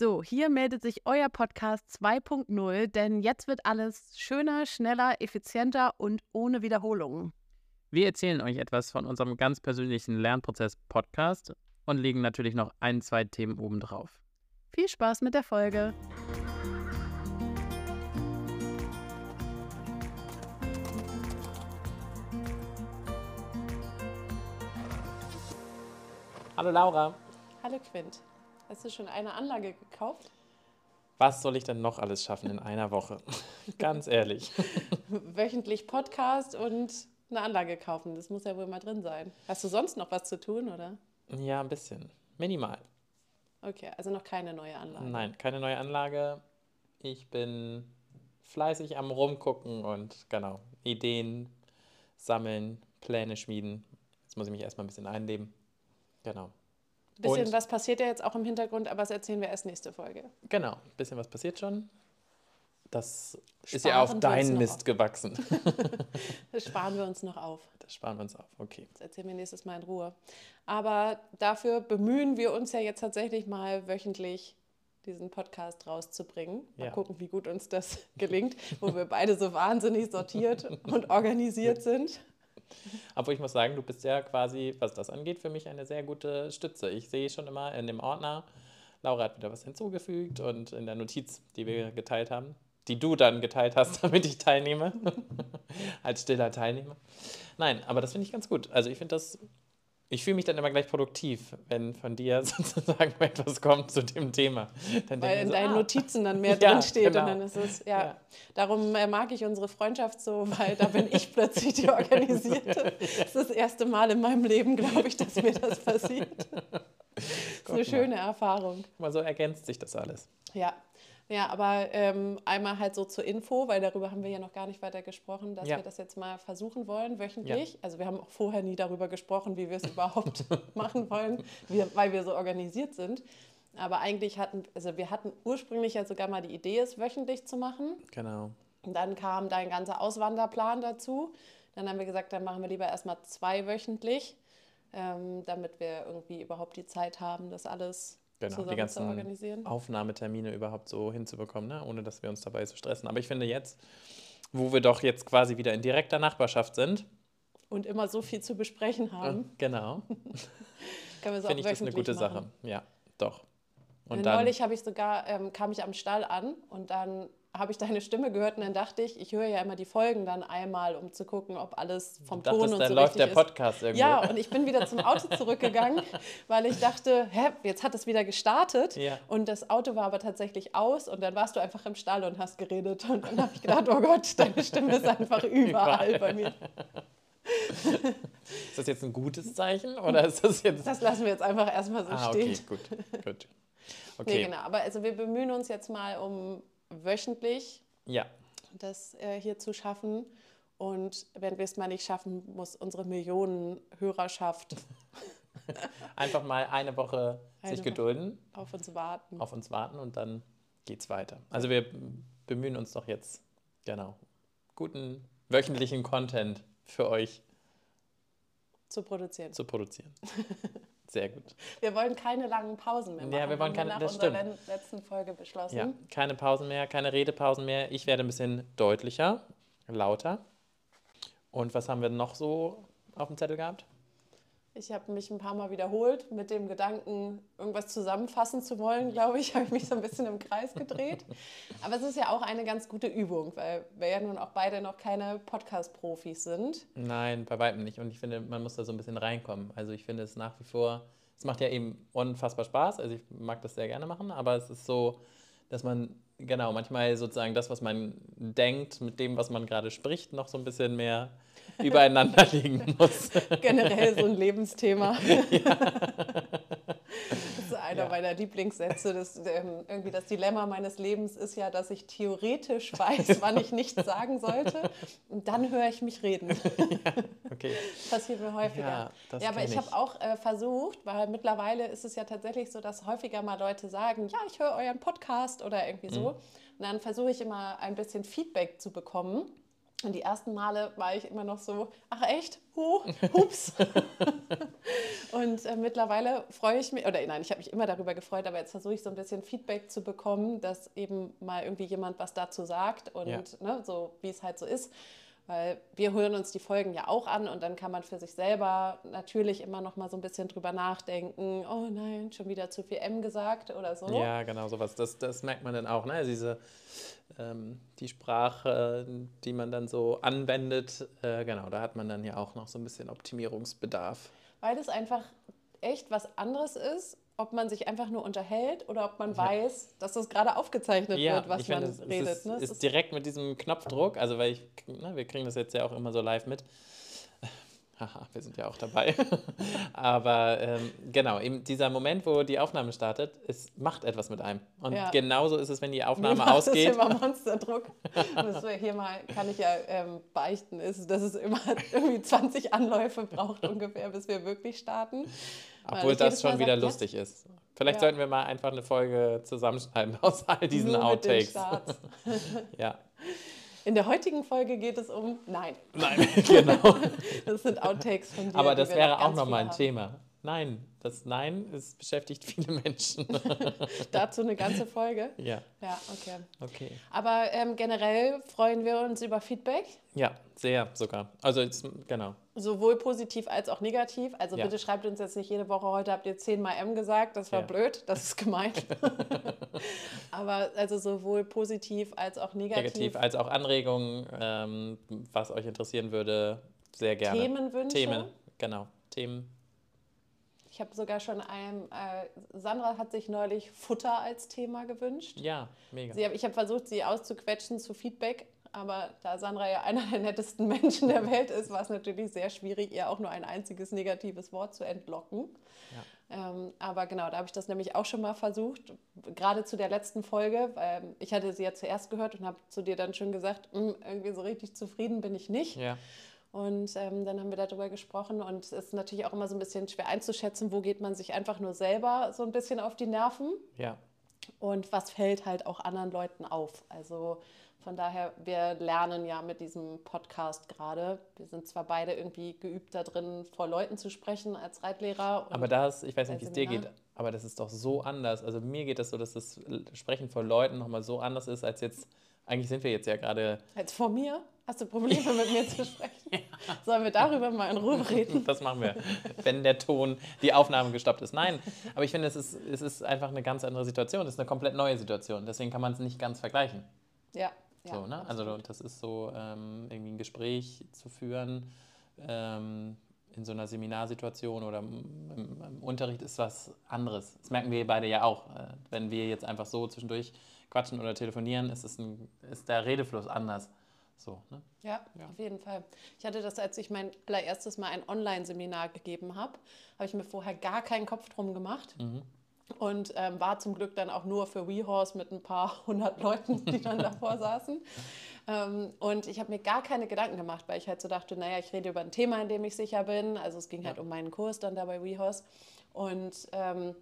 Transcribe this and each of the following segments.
So, hier meldet sich euer Podcast 2.0, denn jetzt wird alles schöner, schneller, effizienter und ohne Wiederholungen. Wir erzählen euch etwas von unserem ganz persönlichen Lernprozess-Podcast und legen natürlich noch ein, zwei Themen obendrauf. Viel Spaß mit der Folge! Hallo Laura. Hallo Quint. Hast du schon eine Anlage gekauft? Was soll ich denn noch alles schaffen in einer Woche? Ganz ehrlich. Wöchentlich Podcast und eine Anlage kaufen. Das muss ja wohl mal drin sein. Hast du sonst noch was zu tun, oder? Ja, ein bisschen. Minimal. Okay, also noch keine neue Anlage. Nein, keine neue Anlage. Ich bin fleißig am Rumgucken und genau, Ideen sammeln, Pläne schmieden. Jetzt muss ich mich erstmal ein bisschen einleben. Genau. Ein bisschen und, was passiert ja jetzt auch im Hintergrund, aber das erzählen wir erst nächste Folge. Genau, ein bisschen was passiert schon. Das sparen ist ja auf deinen Mist auf. gewachsen. das sparen wir uns noch auf. Das sparen wir uns auf, okay. Das erzählen wir nächstes Mal in Ruhe. Aber dafür bemühen wir uns ja jetzt tatsächlich mal wöchentlich diesen Podcast rauszubringen. Mal ja. gucken, wie gut uns das gelingt, wo wir beide so wahnsinnig sortiert und organisiert sind. Aber ich muss sagen, du bist ja quasi, was das angeht, für mich eine sehr gute Stütze. Ich sehe schon immer in dem Ordner, Laura hat wieder was hinzugefügt und in der Notiz, die wir geteilt haben, die du dann geteilt hast, damit ich teilnehme, als stiller Teilnehmer. Nein, aber das finde ich ganz gut. Also ich finde das ich fühle mich dann immer gleich produktiv, wenn von dir sozusagen etwas kommt zu dem Thema. Dann Weil in so, deinen ah. Notizen dann mehr ja, drinsteht genau. und dann ist es, ja. ja. Darum äh, mag ich unsere Freundschaft so, weil da bin ich plötzlich die Organisierte. Das ist das erste Mal in meinem Leben, glaube ich, dass mir das passiert. Das ist eine schöne Erfahrung. Mal so ergänzt sich das alles. Ja, ja, aber ähm, einmal halt so zur Info, weil darüber haben wir ja noch gar nicht weiter gesprochen, dass ja. wir das jetzt mal versuchen wollen, wöchentlich. Ja. Also wir haben auch vorher nie darüber gesprochen, wie wir es überhaupt machen wollen, wir, weil wir so organisiert sind. Aber eigentlich hatten, also wir hatten ursprünglich ja sogar mal die Idee, es wöchentlich zu machen. Genau. Und dann kam dein ganzer Auswanderplan dazu. Dann haben wir gesagt, dann machen wir lieber erstmal zwei wöchentlich, ähm, damit wir irgendwie überhaupt die Zeit haben, das alles genau, die ganzen Aufnahmetermine überhaupt so hinzubekommen, ne? ohne dass wir uns dabei so stressen. Aber ich finde jetzt, wo wir doch jetzt quasi wieder in direkter Nachbarschaft sind. Und immer so viel zu besprechen haben. Äh, genau. finde ich das eine gute machen. Sache. Ja, doch. Und Neulich ich sogar, ähm, kam ich am Stall an und dann habe ich deine Stimme gehört und dann dachte ich, ich höre ja immer die Folgen dann einmal, um zu gucken, ob alles vom dachtest, Ton und dann so läuft der Podcast ist. irgendwo. Ja, und ich bin wieder zum Auto zurückgegangen, weil ich dachte, hä, jetzt hat es wieder gestartet ja. und das Auto war aber tatsächlich aus und dann warst du einfach im Stall und hast geredet und dann habe ich gedacht, oh Gott, deine Stimme ist einfach überall bei mir. Ist das jetzt ein gutes Zeichen oder ist das jetzt... Das lassen wir jetzt einfach erstmal so ah, stehen. okay, gut, gut. Okay. Nee, genau, aber also wir bemühen uns jetzt mal um wöchentlich ja. das äh, hier zu schaffen. Und wenn wir es mal nicht schaffen, muss unsere Millionenhörerschaft einfach mal eine Woche eine sich gedulden. Auf uns warten. Auf uns warten und dann geht es weiter. Also wir bemühen uns doch jetzt, genau, guten wöchentlichen Content für euch zu produzieren. Zu produzieren. Sehr gut. Wir wollen keine langen Pausen mehr machen. Ja, wir wollen keine, nach das unserer stimmt. letzten Folge beschlossen. Ja, keine Pausen mehr, keine Redepausen mehr. Ich werde ein bisschen deutlicher, lauter. Und was haben wir noch so auf dem Zettel gehabt? Ich habe mich ein paar Mal wiederholt mit dem Gedanken, irgendwas zusammenfassen zu wollen, glaube ich, habe ich mich so ein bisschen im Kreis gedreht. Aber es ist ja auch eine ganz gute Übung, weil wir ja nun auch beide noch keine Podcast-Profis sind. Nein, bei weitem nicht. Und ich finde, man muss da so ein bisschen reinkommen. Also ich finde es nach wie vor, es macht ja eben unfassbar Spaß. Also ich mag das sehr gerne machen, aber es ist so, dass man genau manchmal sozusagen das, was man denkt, mit dem, was man gerade spricht, noch so ein bisschen mehr übereinander liegen muss. Generell so ein Lebensthema. Ja. Das ist einer ja. meiner Lieblingssätze. Das, ähm, irgendwie das Dilemma meines Lebens ist ja, dass ich theoretisch weiß, wann ich nichts sagen sollte. Und dann höre ich mich reden. Ja, okay. Passiert mir häufiger. Ja, ja aber ich, ich. habe auch äh, versucht, weil mittlerweile ist es ja tatsächlich so, dass häufiger mal Leute sagen, ja, ich höre euren Podcast oder irgendwie so. Mhm. Und dann versuche ich immer ein bisschen Feedback zu bekommen. Und die ersten Male war ich immer noch so, ach echt? Oh, hups. und äh, mittlerweile freue ich mich, oder nein, ich habe mich immer darüber gefreut, aber jetzt versuche ich so ein bisschen Feedback zu bekommen, dass eben mal irgendwie jemand was dazu sagt und ja. ne, so wie es halt so ist. Weil wir hören uns die Folgen ja auch an und dann kann man für sich selber natürlich immer noch mal so ein bisschen drüber nachdenken, oh nein, schon wieder zu viel M gesagt oder so. Ja, genau, sowas. Das, das merkt man dann auch, ne? Also diese, ähm, die Sprache, die man dann so anwendet, äh, genau, da hat man dann ja auch noch so ein bisschen Optimierungsbedarf. Weil das einfach echt was anderes ist, ob man sich einfach nur unterhält oder ob man ja. weiß, dass das gerade aufgezeichnet ja, wird, was man finde, es, redet. Es ist, ne? ist direkt mit diesem Knopfdruck, also weil ich, na, ne, wir kriegen das jetzt ja auch immer so live mit. Haha, wir sind ja auch dabei. Aber ähm, genau, eben dieser Moment, wo die Aufnahme startet, es macht etwas mit einem. Und ja. genauso ist es, wenn die Aufnahme Mir ausgeht. Das ist immer Monsterdruck. Das hier mal kann ich ja ähm, beichten, ist, dass es immer irgendwie 20 Anläufe braucht ungefähr, bis wir wirklich starten. Obwohl das schon wieder lustig ist. Vielleicht ja. sollten wir mal einfach eine Folge zusammenschneiden aus all diesen Nur Outtakes. ja. In der heutigen Folge geht es um Nein. Nein, genau. das sind Outtakes von dir. Aber das wäre auch nochmal ein Thema. Nein, das Nein es beschäftigt viele Menschen. Dazu eine ganze Folge? Ja. Ja, okay. okay. Aber ähm, generell freuen wir uns über Feedback. Ja, sehr sogar. Also jetzt, genau. Sowohl positiv als auch negativ. Also ja. bitte schreibt uns jetzt nicht jede Woche, heute habt ihr zehnmal M gesagt, das war ja. blöd, das ist gemein. Aber also sowohl positiv als auch negativ. Negativ als auch Anregungen, ähm, was euch interessieren würde, sehr gerne. Themenwünsche. Themen, genau. Themen ich habe sogar schon einem, äh, Sandra hat sich neulich Futter als Thema gewünscht. Ja, mega. Sie, ich habe versucht, sie auszuquetschen zu Feedback, aber da Sandra ja einer der nettesten Menschen der Welt ist, war es natürlich sehr schwierig, ihr auch nur ein einziges negatives Wort zu entlocken. Ja. Ähm, aber genau, da habe ich das nämlich auch schon mal versucht, gerade zu der letzten Folge. Weil ich hatte sie ja zuerst gehört und habe zu dir dann schon gesagt, hm, irgendwie so richtig zufrieden bin ich nicht. Ja. Und ähm, dann haben wir darüber gesprochen und es ist natürlich auch immer so ein bisschen schwer einzuschätzen, wo geht man sich einfach nur selber so ein bisschen auf die Nerven. Ja. Und was fällt halt auch anderen Leuten auf. Also von daher, wir lernen ja mit diesem Podcast gerade. Wir sind zwar beide irgendwie geübt da drin, vor Leuten zu sprechen als Reitlehrer. Aber das, ich weiß nicht, wie es dir geht, aber das ist doch so anders. Also mir geht das so, dass das Sprechen vor Leuten nochmal so anders ist, als jetzt, eigentlich sind wir jetzt ja gerade. Als vor mir? Hast du Probleme mit mir zu sprechen? Ja. Sollen wir darüber mal in Ruhe reden? Das machen wir, wenn der Ton, die Aufnahme gestoppt ist. Nein, aber ich finde, es ist, es ist einfach eine ganz andere Situation. Es ist eine komplett neue Situation. Deswegen kann man es nicht ganz vergleichen. Ja. So, ne? Also das ist so, ähm, irgendwie ein Gespräch zu führen ähm, in so einer Seminarsituation oder im, im, Unterricht ist was anderes. Das merken wir beide ja auch. Äh, wenn wir jetzt einfach so zwischendurch quatschen oder telefonieren, ist, es ein, ist der Redefluss anders. So, ne? ja, ja, auf jeden Fall. Ich hatte das, als ich mein allererstes Mal ein Online-Seminar gegeben habe, habe ich mir vorher gar keinen Kopf drum gemacht. Mhm. Und ähm, war zum Glück dann auch nur für WeHorse mit ein paar hundert Leuten, die dann davor saßen. Ähm, und ich habe mir gar keine Gedanken gemacht, weil ich halt so dachte, naja, ich rede über ein Thema, in dem ich sicher bin. Also es ging ja. halt um meinen Kurs dann da bei WeHorse. Und ähm,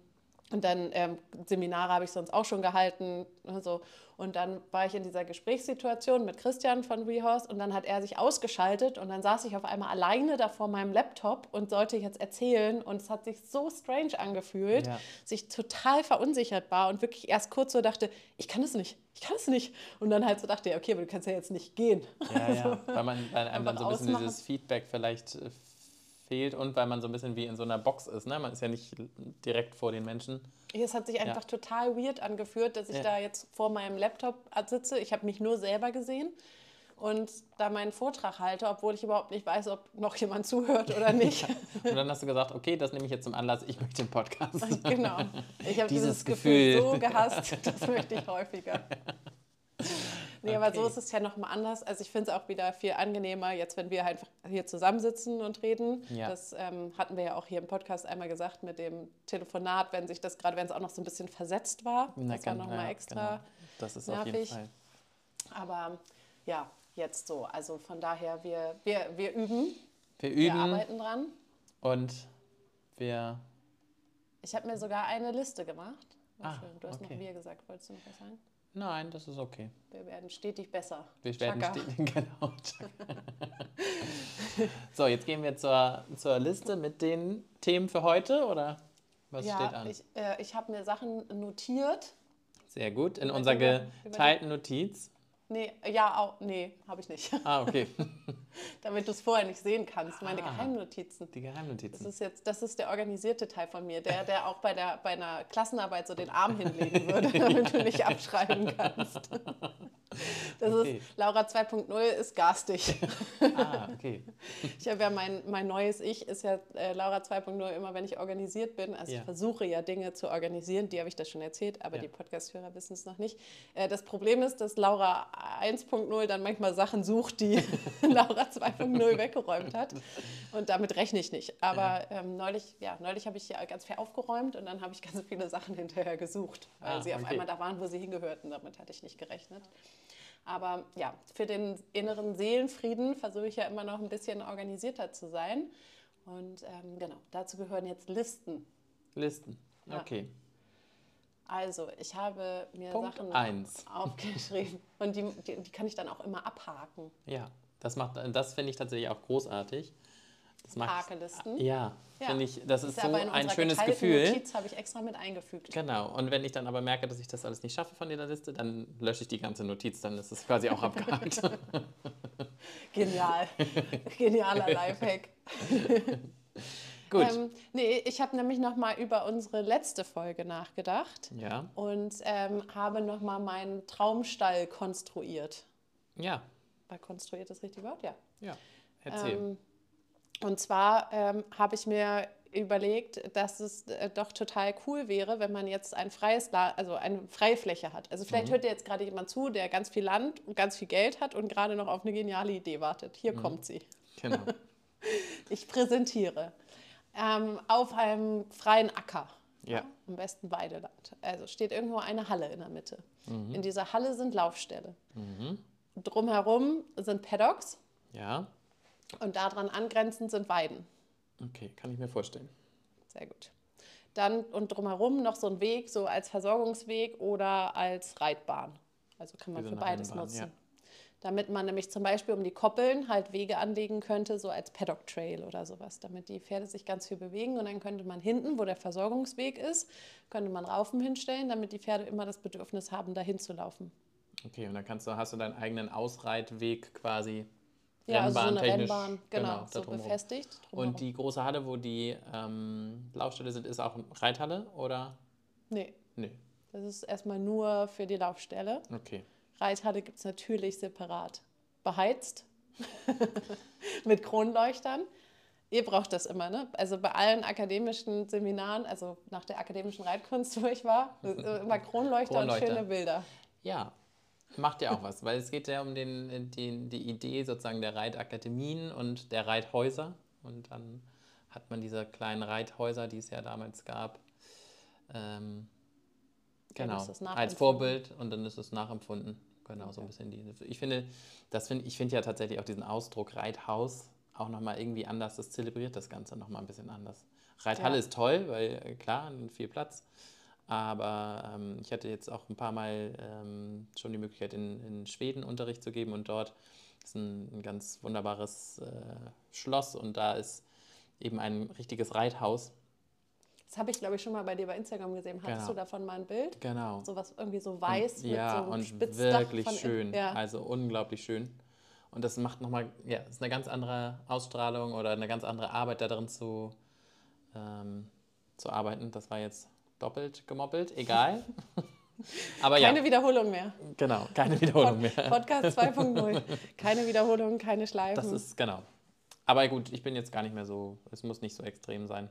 und dann ähm, Seminare habe ich sonst auch schon gehalten. Also. Und dann war ich in dieser Gesprächssituation mit Christian von WeHorse und dann hat er sich ausgeschaltet und dann saß ich auf einmal alleine da vor meinem Laptop und sollte jetzt erzählen und es hat sich so strange angefühlt, ja. sich total verunsichert war und wirklich erst kurz so dachte, ich kann es nicht, ich kann es nicht. Und dann halt so dachte, okay, aber du kannst ja jetzt nicht gehen. Ja, also, ja. weil man weil einem dann so ein bisschen ausmachen. dieses Feedback vielleicht äh, fehlt und weil man so ein bisschen wie in so einer Box ist. Ne? Man ist ja nicht direkt vor den Menschen. Es hat sich einfach ja. total weird angeführt, dass ich ja. da jetzt vor meinem Laptop sitze. Ich habe mich nur selber gesehen und da meinen Vortrag halte, obwohl ich überhaupt nicht weiß, ob noch jemand zuhört oder nicht. und dann hast du gesagt, okay, das nehme ich jetzt zum Anlass, ich möchte den Podcast. genau. Ich habe dieses, dieses Gefühl. Gefühl so gehasst, das möchte ich häufiger. Nee, okay. aber so ist es ja nochmal anders. Also ich finde es auch wieder viel angenehmer, jetzt wenn wir einfach hier zusammensitzen und reden. Ja. Das ähm, hatten wir ja auch hier im Podcast einmal gesagt mit dem Telefonat, wenn sich das gerade, wenn es auch noch so ein bisschen versetzt war. Na, das war nochmal ja, extra genau. Das ist nervig. auf jeden Fall. Aber ja, jetzt so. Also von daher, wir, wir, wir üben. Wir üben. Wir arbeiten dran. Und wir... Ich habe mir sogar eine Liste gemacht. Ah, du hast okay. noch wir gesagt. Wolltest du noch was sagen? Nein, das ist okay. Wir werden stetig besser. Wir werden stetig, genau. so, jetzt gehen wir zur, zur Liste mit den Themen für heute, oder was ja, steht an? Ich, äh, ich habe mir Sachen notiert. Sehr gut, in unserer geteilten Notiz. Nee, ja, auch, nee, habe ich nicht. Ah, okay. Damit du es vorher nicht sehen kannst, meine ah, Geheimnotizen. Die Geheimnotizen. Das ist jetzt, das ist der organisierte Teil von mir, der, der auch bei, der, bei einer Klassenarbeit so den Arm hinlegen würde, damit du nicht abschreiben kannst. Das okay. ist, Laura 2.0 ist garstig. Ah, okay. Ich habe ja mein, mein neues Ich, ist ja äh, Laura 2.0 immer, wenn ich organisiert bin. Also ja. ich versuche ja Dinge zu organisieren, die habe ich das schon erzählt, aber ja. die Podcast-Hörer wissen es noch nicht. Äh, das Problem ist, dass Laura 1.0 dann manchmal Sachen sucht, die Laura 2.0 weggeräumt hat. Und damit rechne ich nicht. Aber ja. ähm, neulich, ja, neulich habe ich ja ganz viel aufgeräumt und dann habe ich ganz viele Sachen hinterher gesucht, weil ah, sie auf okay. einmal da waren, wo sie hingehörten. Damit hatte ich nicht gerechnet. Aber ja, für den inneren Seelenfrieden versuche ich ja immer noch ein bisschen organisierter zu sein. Und ähm, genau, dazu gehören jetzt Listen. Listen, okay. Ja. Also, ich habe mir Punkt Sachen eins. aufgeschrieben und die, die, die, kann ich dann auch immer abhaken. Ja, das, das finde ich tatsächlich auch großartig. Das Hakelisten. Ja, ja. finde ich, das ist, ist so ein schönes Gefühl. Notiz habe ich extra mit eingefügt. Genau, und wenn ich dann aber merke, dass ich das alles nicht schaffe von dieser Liste, dann lösche ich die ganze Notiz, dann ist es quasi auch abgehakt. Genial. Genialer Lifehack. Gut. Ähm, nee, ich habe nämlich nochmal über unsere letzte Folge nachgedacht. Ja. Und ähm, habe nochmal meinen Traumstall konstruiert. Ja. War konstruiert das richtige Wort? Ja. Ja, erzähl. Ähm, und zwar ähm, habe ich mir überlegt, dass es äh, doch total cool wäre, wenn man jetzt ein freies, La also eine freie Fläche hat. Also vielleicht mhm. hört dir jetzt gerade jemand zu, der ganz viel Land und ganz viel Geld hat und gerade noch auf eine geniale Idee wartet. Hier mhm. kommt sie. Genau. ich präsentiere ähm, auf einem freien Acker. Ja. Am besten Weideland. Also steht irgendwo eine Halle in der Mitte. Mhm. In dieser Halle sind Laufställe. Mhm. Drumherum sind Paddocks. Ja. Und daran angrenzend sind Weiden. Okay, kann ich mir vorstellen. Sehr gut. Dann und drumherum noch so ein Weg, so als Versorgungsweg oder als Reitbahn. Also kann man für beides nutzen. Ja. Damit man nämlich zum Beispiel um die Koppeln halt Wege anlegen könnte, so als Paddock Trail oder sowas, damit die Pferde sich ganz viel bewegen. Und dann könnte man hinten, wo der Versorgungsweg ist, könnte man Raufen hinstellen, damit die Pferde immer das Bedürfnis haben, dahin zu laufen. Okay, und dann kannst du, hast du deinen eigenen Ausreitweg quasi ja, also so eine Rennbahn, genau, genau so befestigt. Drumherum. Und die große Halle, wo die ähm, Laufställe sind, ist auch eine Reithalle oder? Nee. Nee. Das ist erstmal nur für die Laufstelle. Okay. Reithalle gibt es natürlich separat. Beheizt mit Kronleuchtern. Ihr braucht das immer, ne? Also bei allen akademischen Seminaren, also nach der akademischen Reitkunst, wo ich war, immer Kronleuchter, Kronleuchter. und schöne Bilder. Ja, macht ja auch was, weil es geht ja um den, den, die Idee sozusagen der Reitakademien und der Reithäuser. Und dann hat man diese kleinen Reithäuser, die es ja damals gab, ähm, genau, als Vorbild und dann ist es nachempfunden. Genau, okay. so ein bisschen die. Ich finde, das find, ich finde ja tatsächlich auch diesen Ausdruck Reithaus auch nochmal irgendwie anders. Das zelebriert das Ganze nochmal ein bisschen anders. Reithalle ja. ist toll, weil äh, klar, viel Platz. Aber ähm, ich hatte jetzt auch ein paar Mal ähm, schon die Möglichkeit, in, in Schweden Unterricht zu geben und dort ist ein, ein ganz wunderbares äh, Schloss und da ist eben ein richtiges Reithaus. Das habe ich, glaube ich, schon mal bei dir bei Instagram gesehen. Hattest genau. du davon mal ein Bild? Genau. So was irgendwie so weiß und, mit ja, so einem und wirklich schön. Ja. Also unglaublich schön. Und das macht nochmal, ja, ist eine ganz andere Ausstrahlung oder eine ganz andere Arbeit da drin zu, ähm, zu arbeiten. Das war jetzt doppelt gemoppelt, egal. Aber keine ja. Wiederholung mehr. Genau, keine Wiederholung mehr. Podcast 2.0. Keine Wiederholung, keine Schleifen. Das ist, genau. Aber gut, ich bin jetzt gar nicht mehr so, es muss nicht so extrem sein.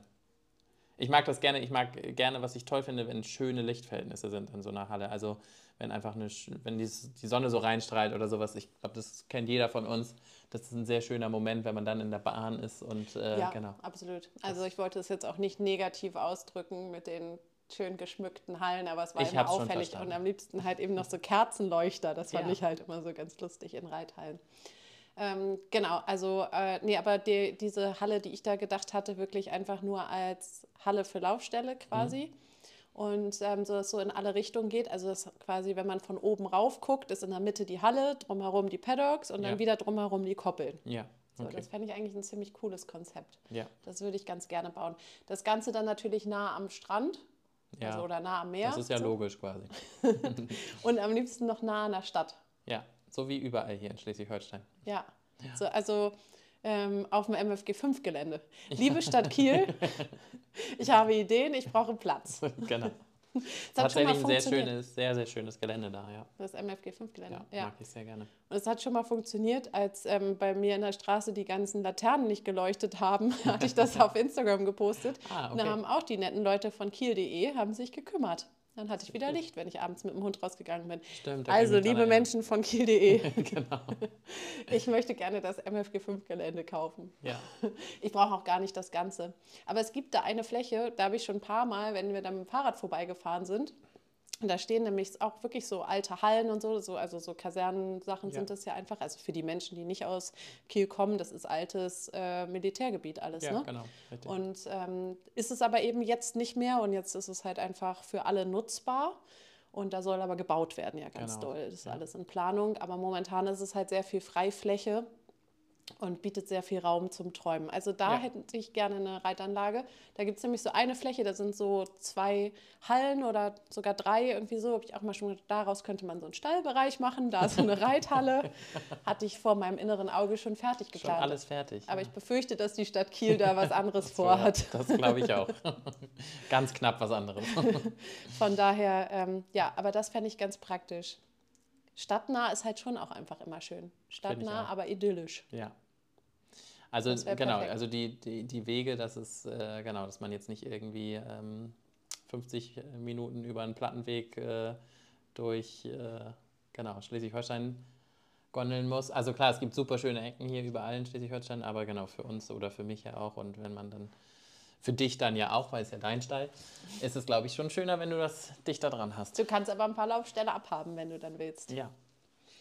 Ich mag das gerne, ich mag gerne, was ich toll finde, wenn schöne Lichtverhältnisse sind in so einer Halle. Also wenn einfach eine, wenn die, die Sonne so reinstrahlt oder sowas. Ich glaube, das kennt jeder von uns. Das ist ein sehr schöner Moment, wenn man dann in der Bahn ist und äh, ja, genau. absolut. Also ich wollte es jetzt auch nicht negativ ausdrücken mit den schön geschmückten Hallen, aber es war ich immer auffällig und am liebsten halt eben noch so Kerzenleuchter. Das fand ja. ich halt immer so ganz lustig in Reithallen. Ähm, genau, also äh, nee, aber die, diese Halle, die ich da gedacht hatte, wirklich einfach nur als Halle für Laufstelle quasi. Mhm. und ähm, so dass so in alle Richtungen geht. Also das quasi, wenn man von oben rauf guckt, ist in der Mitte die Halle, drumherum die Paddocks und dann ja. wieder drumherum die Koppeln. Ja. Okay. So, das fände ich eigentlich ein ziemlich cooles Konzept. Ja. Das würde ich ganz gerne bauen. Das Ganze dann natürlich nah am Strand. Ja. Also, oder nah am Meer. Das ist ja so. logisch quasi. und am liebsten noch nah an der Stadt. Ja, so wie überall hier in Schleswig-Holstein. Ja. ja. So, also ähm, auf dem MFG 5 Gelände. Liebe Stadt Kiel, ich habe Ideen, ich brauche Platz. genau. Tatsächlich ein sehr schönes, sehr, sehr schönes Gelände da, ja. Das MFG 5 Gelände. Ja, ja, mag ich sehr gerne. Und es hat schon mal funktioniert, als ähm, bei mir in der Straße die ganzen Laternen nicht geleuchtet haben, hatte ich das auf Instagram gepostet. Ah, okay. Und da haben auch die netten Leute von kiel.de haben sich gekümmert. Dann hatte ich wieder Licht, wenn ich abends mit dem Hund rausgegangen bin. Stimmt. Also, liebe Menschen von Kiel.de, genau. ich möchte gerne das MFG5-Gelände kaufen. Ja. Ich brauche auch gar nicht das Ganze. Aber es gibt da eine Fläche, da habe ich schon ein paar Mal, wenn wir dann mit dem Fahrrad vorbeigefahren sind, und da stehen nämlich auch wirklich so alte Hallen und so, so also so Kasernensachen ja. sind das ja einfach. Also für die Menschen, die nicht aus Kiel kommen, das ist altes äh, Militärgebiet alles. Ja, ne? genau. Richtig. Und ähm, ist es aber eben jetzt nicht mehr und jetzt ist es halt einfach für alle nutzbar. Und da soll aber gebaut werden, ja, ganz genau. doll. Das ist ja. alles in Planung. Aber momentan ist es halt sehr viel Freifläche und bietet sehr viel Raum zum Träumen. Also da ja. hätte ich gerne eine Reitanlage. Da gibt es nämlich so eine Fläche, da sind so zwei Hallen oder sogar drei, irgendwie so. Habe ich auch mal schon gedacht, daraus könnte man so einen Stallbereich machen, da so eine Reithalle. Hatte ich vor meinem inneren Auge schon fertig geplant. Schon alles fertig. Aber ja. ich befürchte, dass die Stadt Kiel da was anderes vorhat. Das glaube ich auch. ganz knapp was anderes. Von daher, ähm, ja, aber das fände ich ganz praktisch. Stadtnah ist halt schon auch einfach immer schön. Stadtnah, aber idyllisch. Ja. Also genau, perfekt. also die, die, die Wege, dass es, äh, genau, dass man jetzt nicht irgendwie ähm, 50 Minuten über einen Plattenweg äh, durch äh, genau, Schleswig-Holstein gondeln muss. Also klar, es gibt super schöne Ecken hier überall in Schleswig-Holstein, aber genau für uns oder für mich ja auch. Und wenn man dann für dich dann ja auch, weil es ja dein Stall, ist es, glaube ich, schon schöner, wenn du das dichter dran hast. Du kannst aber ein paar Laufstelle abhaben, wenn du dann willst. Ja.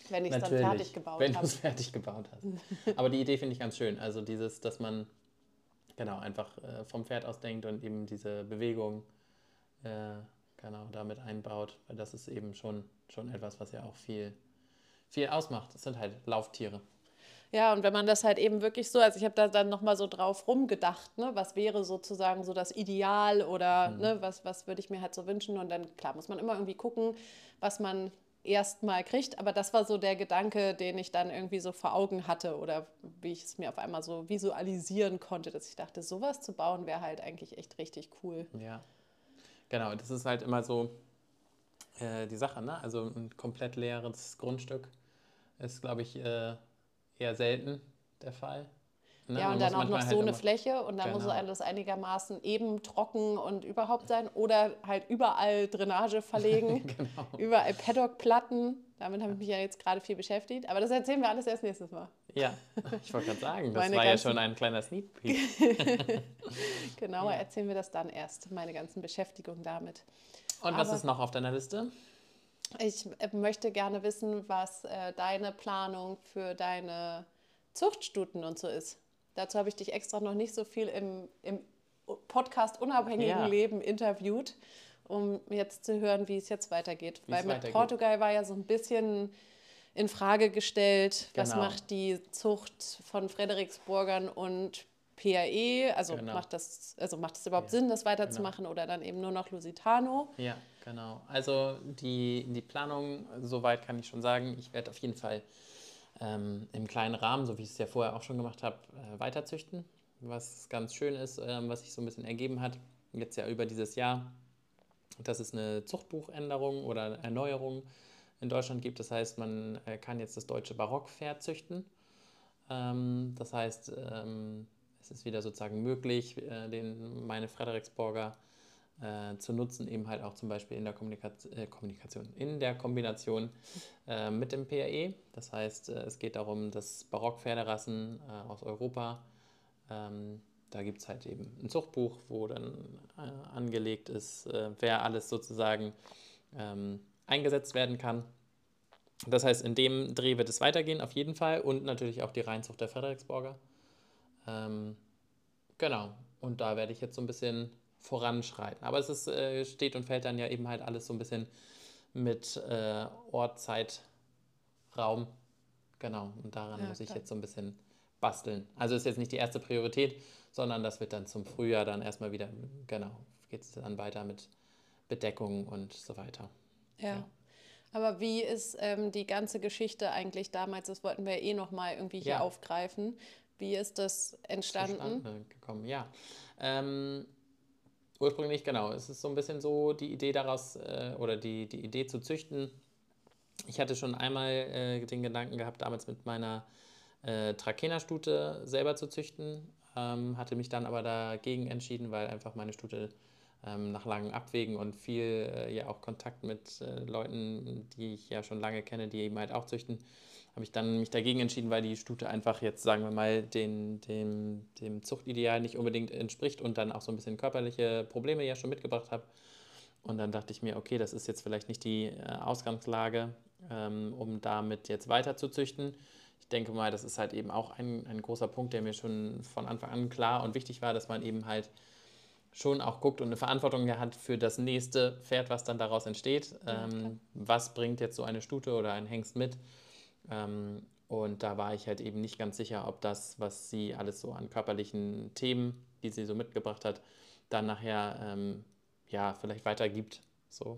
Wenn ich es dann fertig gebaut habe. Wenn du es fertig gebaut hast. aber die Idee finde ich ganz schön. Also dieses, dass man genau einfach äh, vom Pferd aus denkt und eben diese Bewegung äh, genau damit einbaut, weil das ist eben schon, schon etwas, was ja auch viel, viel ausmacht. Das sind halt Lauftiere. Ja, und wenn man das halt eben wirklich so, also ich habe da dann nochmal so drauf rumgedacht, ne, was wäre sozusagen so das Ideal oder mhm. ne, was, was würde ich mir halt so wünschen. Und dann, klar, muss man immer irgendwie gucken, was man erstmal kriegt. Aber das war so der Gedanke, den ich dann irgendwie so vor Augen hatte oder wie ich es mir auf einmal so visualisieren konnte, dass ich dachte, sowas zu bauen wäre halt eigentlich echt richtig cool. Ja, genau. Das ist halt immer so äh, die Sache, ne? Also ein komplett leeres Grundstück ist, glaube ich, äh, eher selten der Fall. Ne? Ja, und dann auch noch so halt eine Fläche und dann genau. muss alles einigermaßen eben trocken und überhaupt sein oder halt überall Drainage verlegen, genau. überall Paddock-Platten. Damit habe ich mich ja jetzt gerade viel beschäftigt, aber das erzählen wir alles erst nächstes Mal. Ja, ich wollte gerade sagen, das meine war ja schon ein kleiner Sneak Peek. Genauer ja. erzählen wir das dann erst, meine ganzen Beschäftigungen damit. Und aber was ist noch auf deiner Liste? Ich äh, möchte gerne wissen, was äh, deine Planung für deine Zuchtstuten und so ist. Dazu habe ich dich extra noch nicht so viel im, im Podcast unabhängigen ja. Leben interviewt, um jetzt zu hören, wie es jetzt weitergeht. Wie Weil mit weitergeht. Portugal war ja so ein bisschen in Frage gestellt, genau. was macht die Zucht von Frederiksburgern und PAE, also genau. macht das, also macht es überhaupt ja. Sinn, das weiterzumachen genau. oder dann eben nur noch Lusitano? Ja, genau. Also die, die Planung, soweit kann ich schon sagen, ich werde auf jeden Fall ähm, im kleinen Rahmen, so wie ich es ja vorher auch schon gemacht habe, äh, weiterzüchten. Was ganz schön ist, ähm, was sich so ein bisschen ergeben hat, jetzt ja über dieses Jahr, dass es eine Zuchtbuchänderung oder Erneuerung in Deutschland gibt. Das heißt, man äh, kann jetzt das deutsche Barockpferd züchten. Ähm, das heißt, ähm, es ist wieder sozusagen möglich, äh, den, meine Frederiksborger äh, zu nutzen, eben halt auch zum Beispiel in der Kommunikation, äh, Kommunikation in der Kombination äh, mit dem PRE. Das heißt, äh, es geht darum, dass Barockpferderassen äh, aus Europa, ähm, da gibt es halt eben ein Zuchtbuch, wo dann äh, angelegt ist, wer alles sozusagen ähm, eingesetzt werden kann. Das heißt, in dem Dreh wird es weitergehen, auf jeden Fall, und natürlich auch die Reinzucht der Frederiksborger. Ähm, genau, und da werde ich jetzt so ein bisschen voranschreiten. Aber es ist, äh, steht und fällt dann ja eben halt alles so ein bisschen mit äh, Ort, Zeit, Raum. Genau, und daran ja, muss ich jetzt so ein bisschen basteln. Also ist jetzt nicht die erste Priorität, sondern das wird dann zum Frühjahr dann erstmal wieder, genau, geht es dann weiter mit Bedeckung und so weiter. Ja. ja. Aber wie ist ähm, die ganze Geschichte eigentlich damals, das wollten wir eh nochmal irgendwie hier ja. aufgreifen, wie ist das entstanden? Zustande gekommen, ja. Ähm, ursprünglich, genau, es ist so ein bisschen so die Idee daraus, äh, oder die, die Idee zu züchten. Ich hatte schon einmal äh, den Gedanken gehabt, damals mit meiner äh, Trakehner-Stute selber zu züchten, ähm, hatte mich dann aber dagegen entschieden, weil einfach meine Stute ähm, nach langem Abwägen und viel äh, ja auch Kontakt mit äh, Leuten, die ich ja schon lange kenne, die eben halt auch züchten, habe ich dann mich dagegen entschieden, weil die Stute einfach jetzt, sagen wir mal, den, dem, dem Zuchtideal nicht unbedingt entspricht und dann auch so ein bisschen körperliche Probleme ja schon mitgebracht habe. Und dann dachte ich mir, okay, das ist jetzt vielleicht nicht die äh, Ausgangslage, ähm, um damit jetzt weiter zu züchten. Ich denke mal, das ist halt eben auch ein, ein großer Punkt, der mir schon von Anfang an klar und wichtig war, dass man eben halt schon auch guckt und eine Verantwortung hat für das nächste Pferd, was dann daraus entsteht. Ja, ähm, was bringt jetzt so eine Stute oder ein Hengst mit? Ähm, und da war ich halt eben nicht ganz sicher, ob das, was sie alles so an körperlichen Themen, die sie so mitgebracht hat, dann nachher ähm, ja vielleicht weitergibt. So.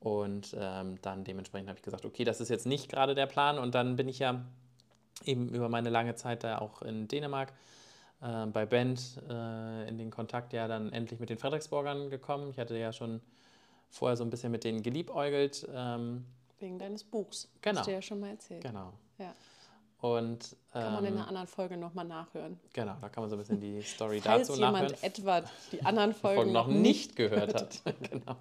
Und ähm, dann dementsprechend habe ich gesagt, okay, das ist jetzt nicht gerade der Plan. Und dann bin ich ja eben über meine lange Zeit da auch in Dänemark äh, bei Band äh, in den Kontakt ja dann endlich mit den Frederiksborgern gekommen. Ich hatte ja schon vorher so ein bisschen mit denen geliebäugelt. Ähm, Wegen deines Buchs. Genau. Hast du ja schon mal erzählt. Genau. Ja. Und, ähm, kann man in einer anderen Folge nochmal nachhören. Genau, da kann man so ein bisschen die Story Falls dazu nachhören. Falls jemand etwa die anderen Folgen, Folgen noch nicht gehört hat. genau.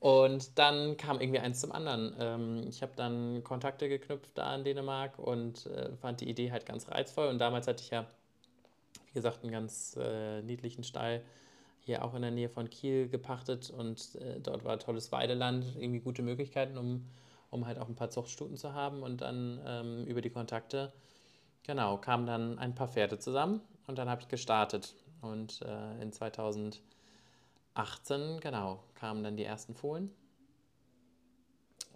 Und dann kam irgendwie eins zum anderen. Ähm, ich habe dann Kontakte geknüpft da in Dänemark und äh, fand die Idee halt ganz reizvoll. Und damals hatte ich ja, wie gesagt, einen ganz äh, niedlichen Stall hier auch in der Nähe von Kiel gepachtet und äh, dort war tolles Weideland, irgendwie gute Möglichkeiten, um, um halt auch ein paar Zuchtstuten zu haben und dann ähm, über die Kontakte, genau, kamen dann ein paar Pferde zusammen und dann habe ich gestartet und äh, in 2018, genau, kamen dann die ersten Fohlen.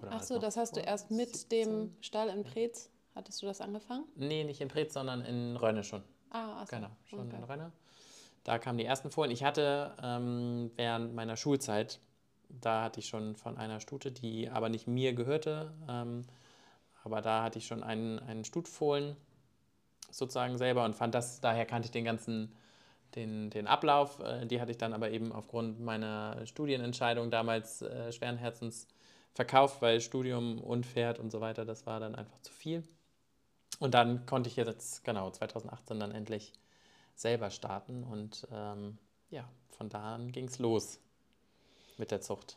Oder Ach so, das hast du erst mit 17. dem Stall in Preetz, hattest du das angefangen? Nee, nicht in Preetz, sondern in Rönne schon. Ah, ach so. Genau, schon okay. in Rönne. Da kamen die ersten Fohlen. Ich hatte ähm, während meiner Schulzeit, da hatte ich schon von einer Stute, die aber nicht mir gehörte, ähm, aber da hatte ich schon einen, einen Stutfohlen sozusagen selber und fand das, daher kannte ich den ganzen, den, den Ablauf. Äh, die hatte ich dann aber eben aufgrund meiner Studienentscheidung damals äh, schweren Herzens verkauft, weil Studium und Pferd und so weiter, das war dann einfach zu viel. Und dann konnte ich jetzt, genau, 2018 dann endlich selber starten. Und ähm, ja, von da an ging es los mit der Zucht.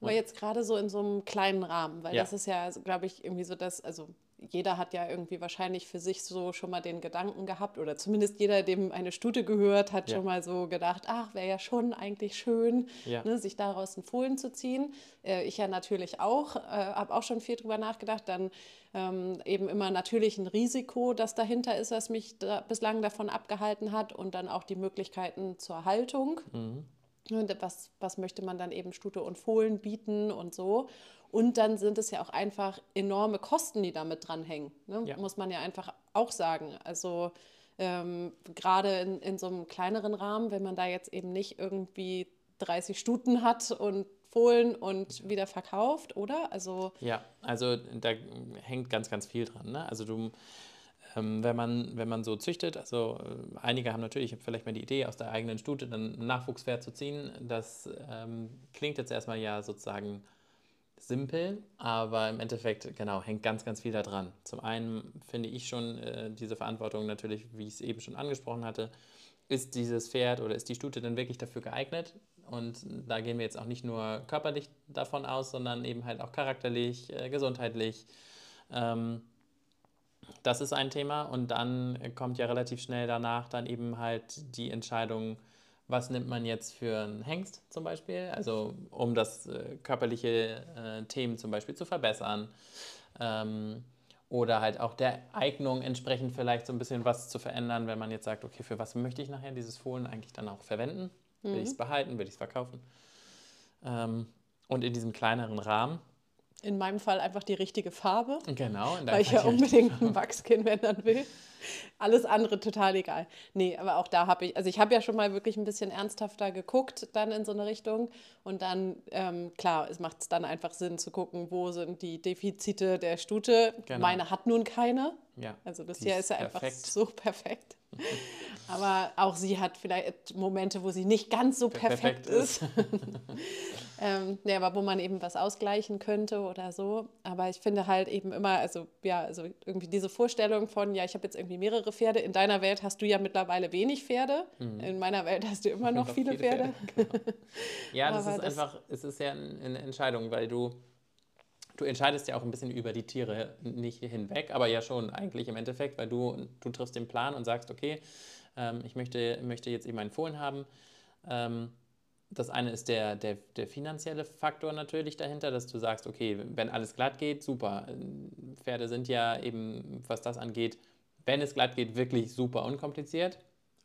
Aber jetzt gerade so in so einem kleinen Rahmen, weil ja. das ist ja, glaube ich, irgendwie so das, also jeder hat ja irgendwie wahrscheinlich für sich so schon mal den Gedanken gehabt oder zumindest jeder, dem eine Stute gehört, hat ja. schon mal so gedacht, ach, wäre ja schon eigentlich schön, ja. ne, sich daraus einen Fohlen zu ziehen. Äh, ich ja natürlich auch, äh, habe auch schon viel drüber nachgedacht. Dann ähm, eben immer natürlich ein Risiko, das dahinter ist, was mich da bislang davon abgehalten hat und dann auch die Möglichkeiten zur Haltung. Mhm. Was, was möchte man dann eben Stute und Fohlen bieten und so. Und dann sind es ja auch einfach enorme Kosten, die damit dranhängen. Ne? Ja. Muss man ja einfach auch sagen. Also ähm, gerade in, in so einem kleineren Rahmen, wenn man da jetzt eben nicht irgendwie 30 Stuten hat und Fohlen und wieder verkauft, oder? Also ja, also da hängt ganz, ganz viel dran. Ne? Also du ähm, wenn, man, wenn man so züchtet, also äh, einige haben natürlich vielleicht mal die Idee, aus der eigenen Stute dann ein Nachwuchspferd zu ziehen. Das ähm, klingt jetzt erstmal ja sozusagen simpel, aber im Endeffekt, genau, hängt ganz, ganz viel da dran. Zum einen finde ich schon äh, diese Verantwortung natürlich, wie ich es eben schon angesprochen hatte, ist dieses Pferd oder ist die Stute denn wirklich dafür geeignet? Und da gehen wir jetzt auch nicht nur körperlich davon aus, sondern eben halt auch charakterlich, äh, gesundheitlich. Ähm, das ist ein Thema. Und dann kommt ja relativ schnell danach dann eben halt die Entscheidung, was nimmt man jetzt für einen Hengst zum Beispiel, also um das äh, körperliche äh, Themen zum Beispiel zu verbessern. Ähm, oder halt auch der Eignung entsprechend vielleicht so ein bisschen was zu verändern, wenn man jetzt sagt, okay, für was möchte ich nachher dieses Fohlen eigentlich dann auch verwenden? Will ich es behalten? Will ich es verkaufen? Ähm, und in diesem kleineren Rahmen. In meinem Fall einfach die richtige Farbe. Genau. weil ich ja unbedingt ein Wachskin ändern will. Alles andere total egal. Nee, aber auch da habe ich, also ich habe ja schon mal wirklich ein bisschen ernsthafter geguckt, dann in so eine Richtung. Und dann, ähm, klar, es macht es dann einfach Sinn zu gucken, wo sind die Defizite der Stute. Genau. Meine hat nun keine. Ja, also das hier ist ja perfekt. einfach so perfekt. Aber auch sie hat vielleicht Momente, wo sie nicht ganz so perfekt, perfekt ist. ähm, nee, aber wo man eben was ausgleichen könnte oder so. Aber ich finde halt eben immer, also ja, also irgendwie diese Vorstellung von, ja, ich habe jetzt irgendwie mehrere Pferde. In deiner Welt hast du ja mittlerweile wenig Pferde. Mhm. In meiner Welt hast du immer noch, noch viele, viele, Pferde. Pferde. Genau. ja, das ist das einfach, es ist ja eine Entscheidung, weil du du entscheidest ja auch ein bisschen über die Tiere nicht hinweg, aber ja schon eigentlich im Endeffekt, weil du, du triffst den Plan und sagst, okay, ähm, ich möchte, möchte jetzt eben einen Fohlen haben. Ähm, das eine ist der, der, der finanzielle Faktor natürlich dahinter, dass du sagst, okay, wenn alles glatt geht, super. Pferde sind ja eben, was das angeht, wenn es glatt geht, wirklich super unkompliziert.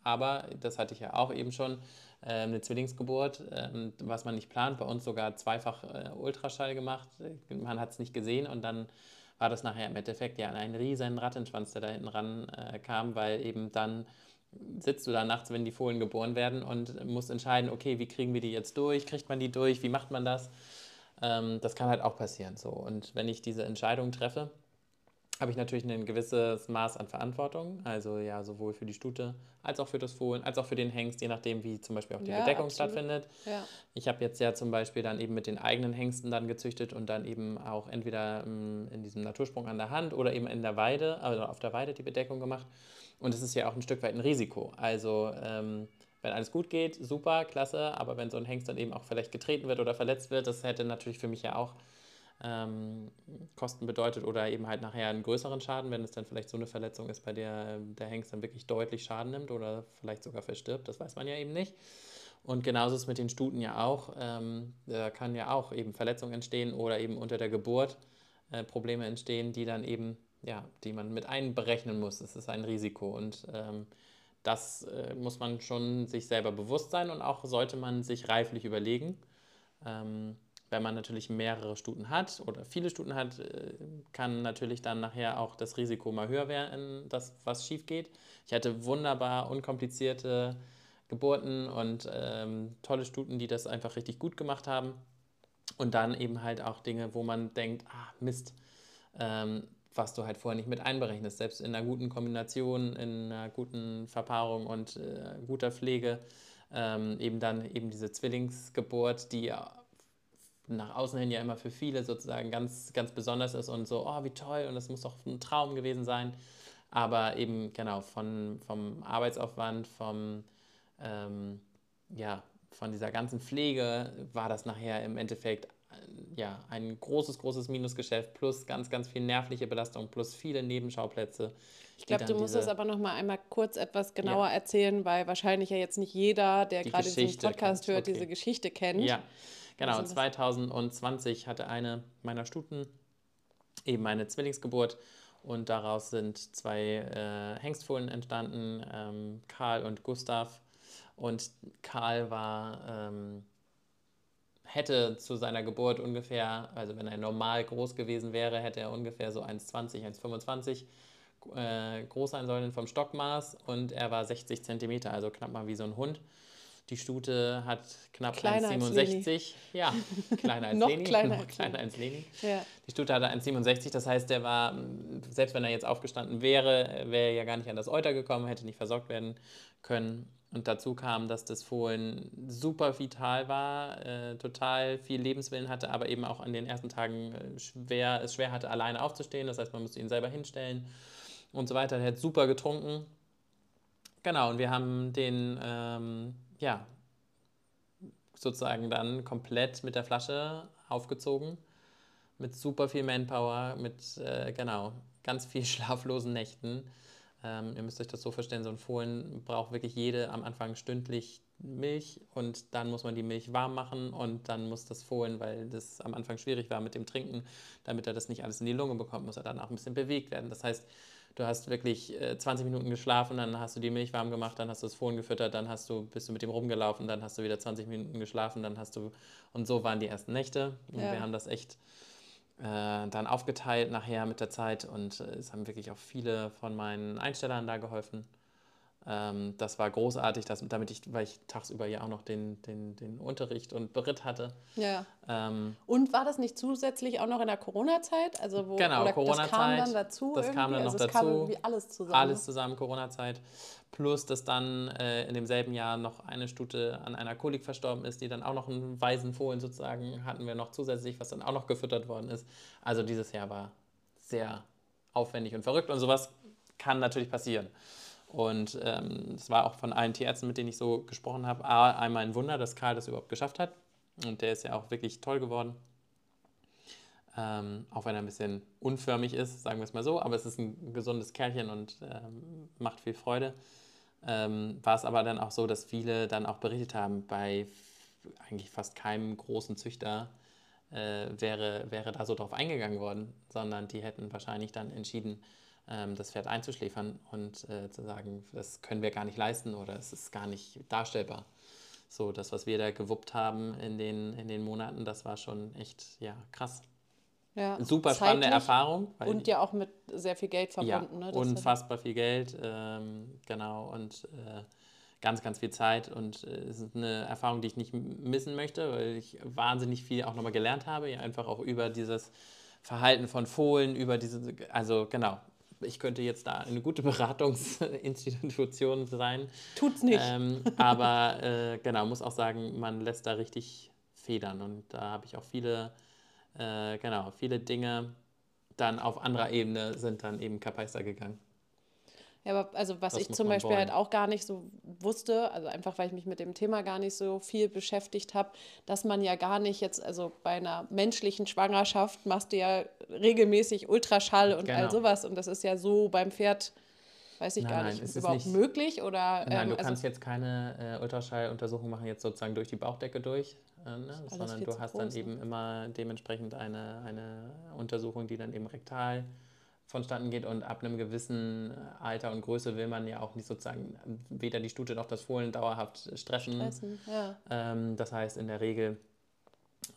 Aber das hatte ich ja auch eben schon, ähm, eine Zwillingsgeburt, ähm, was man nicht plant, bei uns sogar zweifach äh, Ultraschall gemacht. Man hat es nicht gesehen und dann war das nachher im Endeffekt ja ein riesen Rattenschwanz, der da hinten ran äh, kam, weil eben dann sitzt du da nachts, wenn die Fohlen geboren werden und musst entscheiden, okay, wie kriegen wir die jetzt durch? Kriegt man die durch? Wie macht man das? Ähm, das kann halt auch passieren. So. Und wenn ich diese Entscheidung treffe, habe ich natürlich ein gewisses Maß an Verantwortung, also ja, sowohl für die Stute als auch für das Fohlen, als auch für den Hengst, je nachdem, wie zum Beispiel auch die ja, Bedeckung absolut. stattfindet. Ja. Ich habe jetzt ja zum Beispiel dann eben mit den eigenen Hengsten dann gezüchtet und dann eben auch entweder ähm, in diesem Natursprung an der Hand oder eben in der Weide, also auf der Weide die Bedeckung gemacht. Und es ist ja auch ein Stück weit ein Risiko. Also ähm, wenn alles gut geht, super, klasse, aber wenn so ein Hengst dann eben auch vielleicht getreten wird oder verletzt wird, das hätte natürlich für mich ja auch ähm, Kosten bedeutet oder eben halt nachher einen größeren Schaden, wenn es dann vielleicht so eine Verletzung ist, bei der der Hengst dann wirklich deutlich Schaden nimmt oder vielleicht sogar verstirbt, das weiß man ja eben nicht. Und genauso ist es mit den Stuten ja auch. Ähm, da kann ja auch eben Verletzungen entstehen oder eben unter der Geburt äh, Probleme entstehen, die dann eben, ja, die man mit einberechnen muss. Es ist ein Risiko und ähm, das äh, muss man schon sich selber bewusst sein und auch sollte man sich reiflich überlegen. Ähm, wenn man natürlich mehrere Stuten hat oder viele Stuten hat, äh, kann natürlich dann nachher auch das Risiko mal höher werden, dass was schief geht. Ich hatte wunderbar unkomplizierte Geburten und ähm, tolle Stuten, die das einfach richtig gut gemacht haben. Und dann eben halt auch Dinge, wo man denkt, ah, Mist, ähm, was du halt vorher nicht mit einberechnest. Selbst in einer guten Kombination, in einer guten Verpaarung und äh, guter Pflege, ähm, eben dann eben diese Zwillingsgeburt, die nach außen hin ja immer für viele sozusagen ganz, ganz besonders ist und so, oh, wie toll und das muss doch ein Traum gewesen sein. Aber eben, genau, von, vom Arbeitsaufwand, vom, ähm, ja, von dieser ganzen Pflege war das nachher im Endeffekt ja, ein großes, großes Minusgeschäft plus ganz, ganz viel nervliche Belastung plus viele Nebenschauplätze. Ich glaube, du musst es aber noch mal einmal kurz etwas genauer ja. erzählen, weil wahrscheinlich ja jetzt nicht jeder, der gerade diesen Podcast hört, okay. diese Geschichte kennt. Ja, Genau, 2020 hatte eine meiner Stuten eben eine Zwillingsgeburt und daraus sind zwei äh, Hengstfohlen entstanden, ähm, Karl und Gustav. Und Karl war, ähm, hätte zu seiner Geburt ungefähr, also wenn er normal groß gewesen wäre, hätte er ungefähr so 1,20, 1,25 äh, groß sein sollen vom Stockmaß und er war 60 Zentimeter, also knapp mal wie so ein Hund. Die Stute hat knapp 1,67. Ja, kleiner als noch Leni. Kleiner noch kleiner als Leni. Ja. Die Stute hatte 1,67. Das heißt, der war, selbst wenn er jetzt aufgestanden wäre, wäre er ja gar nicht an das Euter gekommen, hätte nicht versorgt werden können. Und dazu kam, dass das Fohlen super vital war, äh, total viel Lebenswillen hatte, aber eben auch an den ersten Tagen äh, schwer, es schwer hatte, alleine aufzustehen. Das heißt, man musste ihn selber hinstellen und so weiter. Er hat super getrunken. Genau, und wir haben den ähm, ja, sozusagen dann komplett mit der Flasche aufgezogen. Mit super viel Manpower, mit, äh, genau, ganz viel schlaflosen Nächten. Ähm, ihr müsst euch das so vorstellen, so ein Fohlen braucht wirklich jede am Anfang stündlich Milch und dann muss man die Milch warm machen und dann muss das Fohlen, weil das am Anfang schwierig war mit dem Trinken, damit er das nicht alles in die Lunge bekommt, muss er dann auch ein bisschen bewegt werden. Das heißt, du hast wirklich äh, 20 Minuten geschlafen, dann hast du die Milch warm gemacht, dann hast du das Fohlen gefüttert, dann hast du, bist du mit dem rumgelaufen, dann hast du wieder 20 Minuten geschlafen, dann hast du, und so waren die ersten Nächte. Und ja. wir haben das echt äh, dann aufgeteilt nachher mit der Zeit und äh, es haben wirklich auch viele von meinen Einstellern da geholfen. Ähm, das war großartig, dass, damit ich, weil ich tagsüber ja auch noch den, den, den Unterricht und Beritt hatte. Ja. Ähm, und war das nicht zusätzlich auch noch in der Corona-Zeit? Also wo, genau, Corona-Zeit. Das kam dann dazu. Das irgendwie? kam dann also noch dazu. Kam alles zusammen. Alles zusammen, Corona-Zeit. Plus, dass dann äh, in demselben Jahr noch eine Stute an einer Kolik verstorben ist, die dann auch noch einen Waisenfohlen sozusagen hatten wir noch zusätzlich, was dann auch noch gefüttert worden ist. Also dieses Jahr war sehr aufwendig und verrückt und sowas kann natürlich passieren. Und ähm, es war auch von allen Tierärzten, mit denen ich so gesprochen habe, einmal ein Wunder, dass Karl das überhaupt geschafft hat. Und der ist ja auch wirklich toll geworden. Ähm, auch wenn er ein bisschen unförmig ist, sagen wir es mal so. Aber es ist ein gesundes Kerlchen und ähm, macht viel Freude. Ähm, war es aber dann auch so, dass viele dann auch berichtet haben, bei eigentlich fast keinem großen Züchter äh, wäre, wäre da so drauf eingegangen worden, sondern die hätten wahrscheinlich dann entschieden, das Pferd einzuschläfern und äh, zu sagen, das können wir gar nicht leisten oder es ist gar nicht darstellbar. So, das, was wir da gewuppt haben in den, in den Monaten, das war schon echt, ja, krass. Ja, Super spannende Erfahrung. und ja auch mit sehr viel Geld verbunden. Ja, ne? unfassbar viel Geld, ähm, genau, und äh, ganz, ganz viel Zeit. Und äh, es ist eine Erfahrung, die ich nicht missen möchte, weil ich wahnsinnig viel auch nochmal gelernt habe, ja, einfach auch über dieses Verhalten von Fohlen, über diese, also genau, ich könnte jetzt da eine gute Beratungsinstitution sein. Tut's nicht. Ähm, aber äh, genau, muss auch sagen, man lässt da richtig federn. Und da habe ich auch viele, äh, genau, viele Dinge dann auf anderer Ebene sind dann eben Kapaister gegangen. Ja, aber also was das ich zum Beispiel halt auch gar nicht so wusste, also einfach weil ich mich mit dem Thema gar nicht so viel beschäftigt habe, dass man ja gar nicht jetzt, also bei einer menschlichen Schwangerschaft machst du ja regelmäßig Ultraschall und genau. all sowas und das ist ja so beim Pferd, weiß ich nein, gar nicht, nein, ist überhaupt nicht, möglich oder? Nein, ähm, du also kannst jetzt keine äh, Ultraschalluntersuchung machen, jetzt sozusagen durch die Bauchdecke durch, äh, ne? sondern du hast dann eben immer dementsprechend eine, eine Untersuchung, die dann eben rektal vonstatten geht und ab einem gewissen Alter und Größe will man ja auch nicht sozusagen weder die Stute noch das Fohlen dauerhaft stressen. stressen ja. ähm, das heißt, in der Regel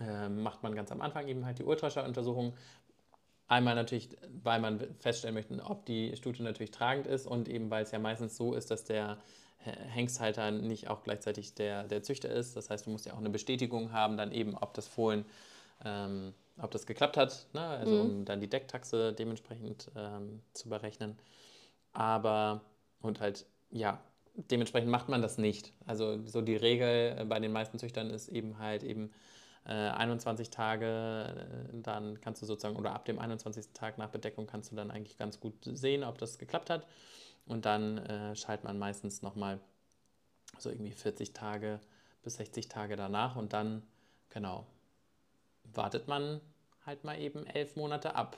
äh, macht man ganz am Anfang eben halt die Ultraschalluntersuchung. Einmal natürlich, weil man feststellen möchte, ob die Stute natürlich tragend ist und eben weil es ja meistens so ist, dass der Hengsthalter nicht auch gleichzeitig der, der Züchter ist. Das heißt, du musst ja auch eine Bestätigung haben, dann eben, ob das Fohlen ähm, ob das geklappt hat, ne? also mhm. um dann die Decktaxe dementsprechend ähm, zu berechnen. Aber, und halt, ja, dementsprechend macht man das nicht. Also so die Regel äh, bei den meisten Züchtern ist eben halt eben äh, 21 Tage, äh, dann kannst du sozusagen, oder ab dem 21. Tag nach Bedeckung kannst du dann eigentlich ganz gut sehen, ob das geklappt hat. Und dann äh, schaltet man meistens nochmal so irgendwie 40 Tage bis 60 Tage danach und dann, genau, wartet man halt mal eben elf Monate ab.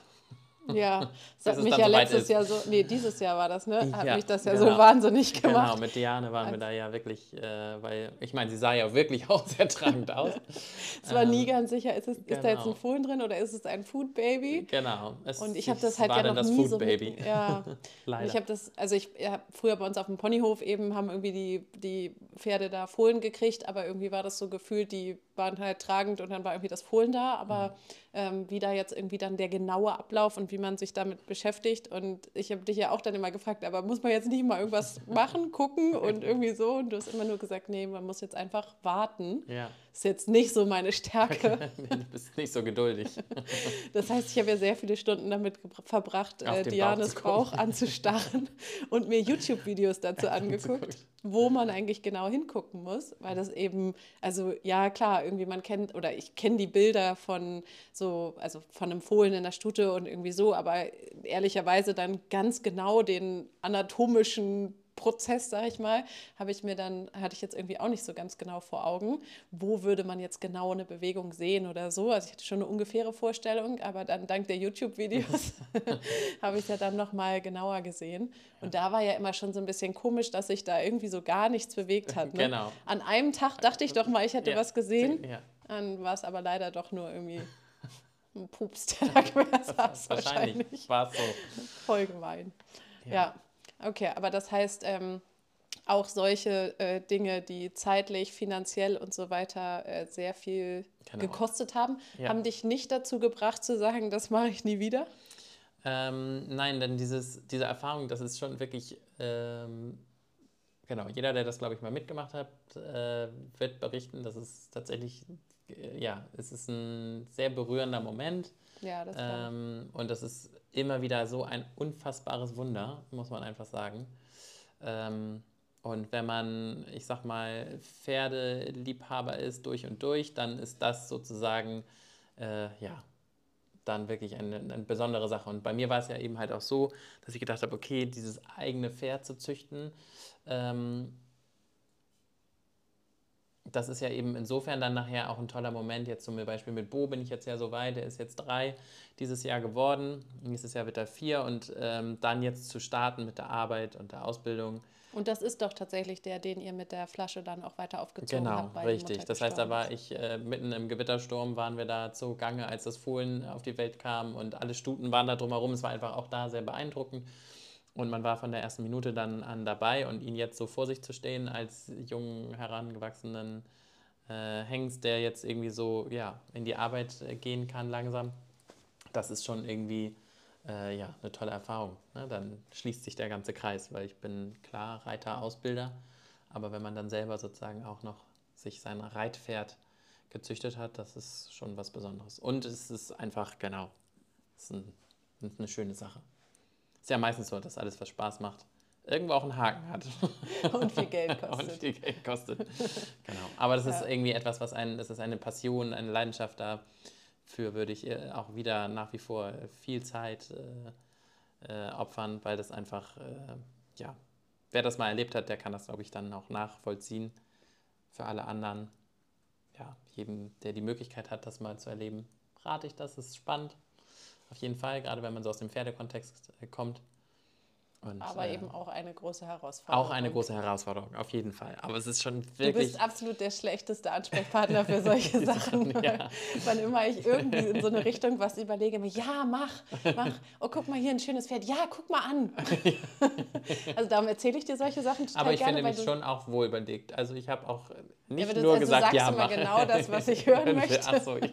Ja, das hat mich ja letztes. Jahr so, nee, dieses Jahr war das, ne? Hat ja, mich das ja genau. so wahnsinnig genau, gemacht. Genau, mit Diane waren wir da ja wirklich, äh, weil, ich meine, sie sah ja wirklich auch sehr tragend aus. es war ähm, nie ganz sicher, ist, es, genau. ist da jetzt ein genau. Fohlen drin oder ist es ein Food Baby? Genau. Es, und ich habe das halt ja noch nie Food so Baby. Mit, ja, Leider. ich habe das, also ich ja, früher bei uns auf dem Ponyhof eben haben irgendwie die, die Pferde da Fohlen gekriegt, aber irgendwie war das so gefühlt, die waren halt tragend und dann war irgendwie das Fohlen da, aber mhm. ähm, wie da jetzt irgendwie dann der genaue Ablauf und wie man sich damit beschäftigt und ich habe dich ja auch dann immer gefragt, aber muss man jetzt nicht mal irgendwas machen, gucken und irgendwie so und du hast immer nur gesagt, nee, man muss jetzt einfach warten. Ja. Ist jetzt nicht so meine Stärke. du bist nicht so geduldig. das heißt, ich habe ja sehr viele Stunden damit verbracht, äh, Dianes Bauch, Bauch anzustarren und mir YouTube-Videos dazu angeguckt, wo man eigentlich genau hingucken muss, weil das eben, also ja klar, irgendwie man kennt oder ich kenne die Bilder von so, also von einem Fohlen in der Stute und irgendwie so, aber ehrlicherweise dann ganz genau den anatomischen Prozess, sage ich mal, habe ich mir dann, hatte ich jetzt irgendwie auch nicht so ganz genau vor Augen, wo würde man jetzt genau eine Bewegung sehen oder so. Also ich hatte schon eine ungefähre Vorstellung, aber dann dank der YouTube-Videos habe ich ja dann nochmal genauer gesehen. Und da war ja immer schon so ein bisschen komisch, dass sich da irgendwie so gar nichts bewegt hat. Ne? Genau. An einem Tag dachte ich doch mal, ich hätte ja. was gesehen. Ja. Dann war es aber leider doch nur irgendwie ein Pups, der da quer saß. Wahrscheinlich, wahrscheinlich. war es so. Voll gemein. Ja, ja. Okay, aber das heißt, ähm, auch solche äh, Dinge, die zeitlich, finanziell und so weiter äh, sehr viel genau. gekostet haben, ja. haben dich nicht dazu gebracht zu sagen, das mache ich nie wieder? Ähm, nein, denn dieses, diese Erfahrung, das ist schon wirklich, ähm, genau, jeder, der das, glaube ich, mal mitgemacht hat, äh, wird berichten, dass es tatsächlich, äh, ja, es ist ein sehr berührender Moment. Ja, das ähm, Und das ist immer wieder so ein unfassbares Wunder, muss man einfach sagen. Ähm, und wenn man, ich sag mal, Pferdeliebhaber ist durch und durch, dann ist das sozusagen, äh, ja, dann wirklich eine, eine, besondere Sache. Und bei mir war es ja eben halt auch so, dass ich gedacht habe, okay, dieses eigene Pferd zu züchten, ähm, das ist ja eben insofern dann nachher auch ein toller Moment. Jetzt zum Beispiel mit Bo bin ich jetzt ja so weit, der ist jetzt drei dieses Jahr geworden. Nächstes Jahr wird er vier und ähm, dann jetzt zu starten mit der Arbeit und der Ausbildung und das ist doch tatsächlich der, den ihr mit der Flasche dann auch weiter aufgezogen genau, habt. Genau, richtig. Das heißt, da war ich äh, mitten im Gewittersturm, waren wir da zu Gange, als das Fohlen auf die Welt kam und alle Stuten waren da drumherum. Es war einfach auch da sehr beeindruckend. Und man war von der ersten Minute dann an dabei und ihn jetzt so vor sich zu stehen als jungen, herangewachsenen äh, Hengst, der jetzt irgendwie so ja, in die Arbeit äh, gehen kann langsam, das ist schon irgendwie äh, ja, eine tolle Erfahrung. Ne? Dann schließt sich der ganze Kreis, weil ich bin klar Reiter, Ausbilder, aber wenn man dann selber sozusagen auch noch sich sein Reitpferd gezüchtet hat, das ist schon was Besonderes. Und es ist einfach, genau, es ist, ein, ist eine schöne Sache. Ist ja meistens so, dass alles, was Spaß macht, irgendwo auch einen Haken hat. Und viel Geld kostet. Und viel Geld kostet. genau. Aber das ja. ist irgendwie etwas, was einen, das ist eine Passion, eine Leidenschaft da für würde ich äh, auch wieder nach wie vor viel Zeit äh, äh, opfern, weil das einfach, äh, ja, wer das mal erlebt hat, der kann das, glaube ich, dann auch nachvollziehen. Für alle anderen, ja, jedem, der die Möglichkeit hat, das mal zu erleben, rate ich das, ist spannend. Auf jeden Fall, gerade wenn man so aus dem Pferdekontext äh, kommt. Und, aber äh, eben auch eine große Herausforderung. Auch eine große Herausforderung, auf jeden Fall. Aber es ist schon wirklich. Du bist absolut der schlechteste Ansprechpartner für solche Sachen. ja. Wann immer ich irgendwie in so eine Richtung was überlege, mir, ja, mach, mach. Oh, guck mal hier ein schönes Pferd. Ja, guck mal an. also darum erzähle ich dir solche Sachen total Aber ich gerne, finde mich schon auch wohl überlegt. Also ich habe auch nicht ja, nur also gesagt, ja, mach. genau das, was ich hören möchte. Ach so, ja.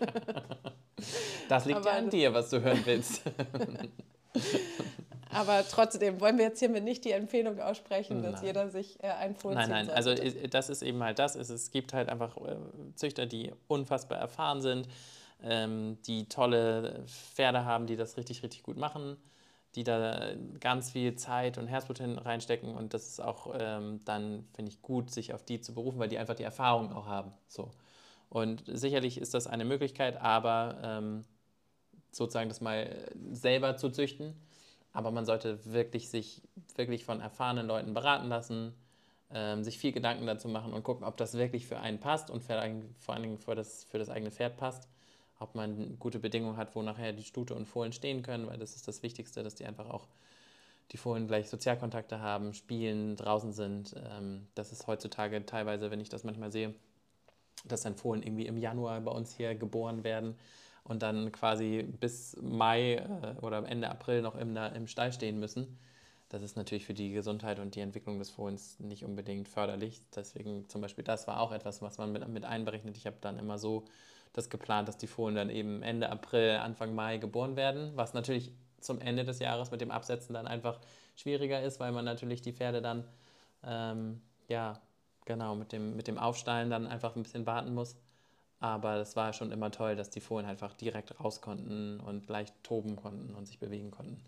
Das liegt ja an dir, was du hören willst. Aber trotzdem wollen wir jetzt hiermit nicht die Empfehlung aussprechen, dass jeder sich äh, ein Fohlen Nein, nein, sollte. also das ist eben halt das. Es gibt halt einfach äh, Züchter, die unfassbar erfahren sind, ähm, die tolle Pferde haben, die das richtig, richtig gut machen, die da ganz viel Zeit und Herzblut reinstecken und das ist auch ähm, dann, finde ich, gut, sich auf die zu berufen, weil die einfach die Erfahrung auch haben. So. Und sicherlich ist das eine Möglichkeit, aber ähm, sozusagen das mal selber zu züchten, aber man sollte wirklich sich wirklich von erfahrenen Leuten beraten lassen, ähm, sich viel Gedanken dazu machen und gucken, ob das wirklich für einen passt und vor allen Dingen für das, für das eigene Pferd passt. Ob man gute Bedingungen hat, wo nachher die Stute und Fohlen stehen können, weil das ist das Wichtigste, dass die einfach auch die Fohlen gleich Sozialkontakte haben, spielen, draußen sind. Ähm, das ist heutzutage teilweise, wenn ich das manchmal sehe, dass dann Fohlen irgendwie im Januar bei uns hier geboren werden und dann quasi bis Mai äh, oder Ende April noch im, im Stall stehen müssen. Das ist natürlich für die Gesundheit und die Entwicklung des Fohlens nicht unbedingt förderlich. Deswegen zum Beispiel das war auch etwas, was man mit, mit einberechnet. Ich habe dann immer so das geplant, dass die Fohlen dann eben Ende April, Anfang Mai geboren werden, was natürlich zum Ende des Jahres mit dem Absetzen dann einfach schwieriger ist, weil man natürlich die Pferde dann, ähm, ja, genau, mit dem, mit dem Aufstallen dann einfach ein bisschen warten muss. Aber es war schon immer toll, dass die Fohlen einfach direkt raus konnten und leicht toben konnten und sich bewegen konnten.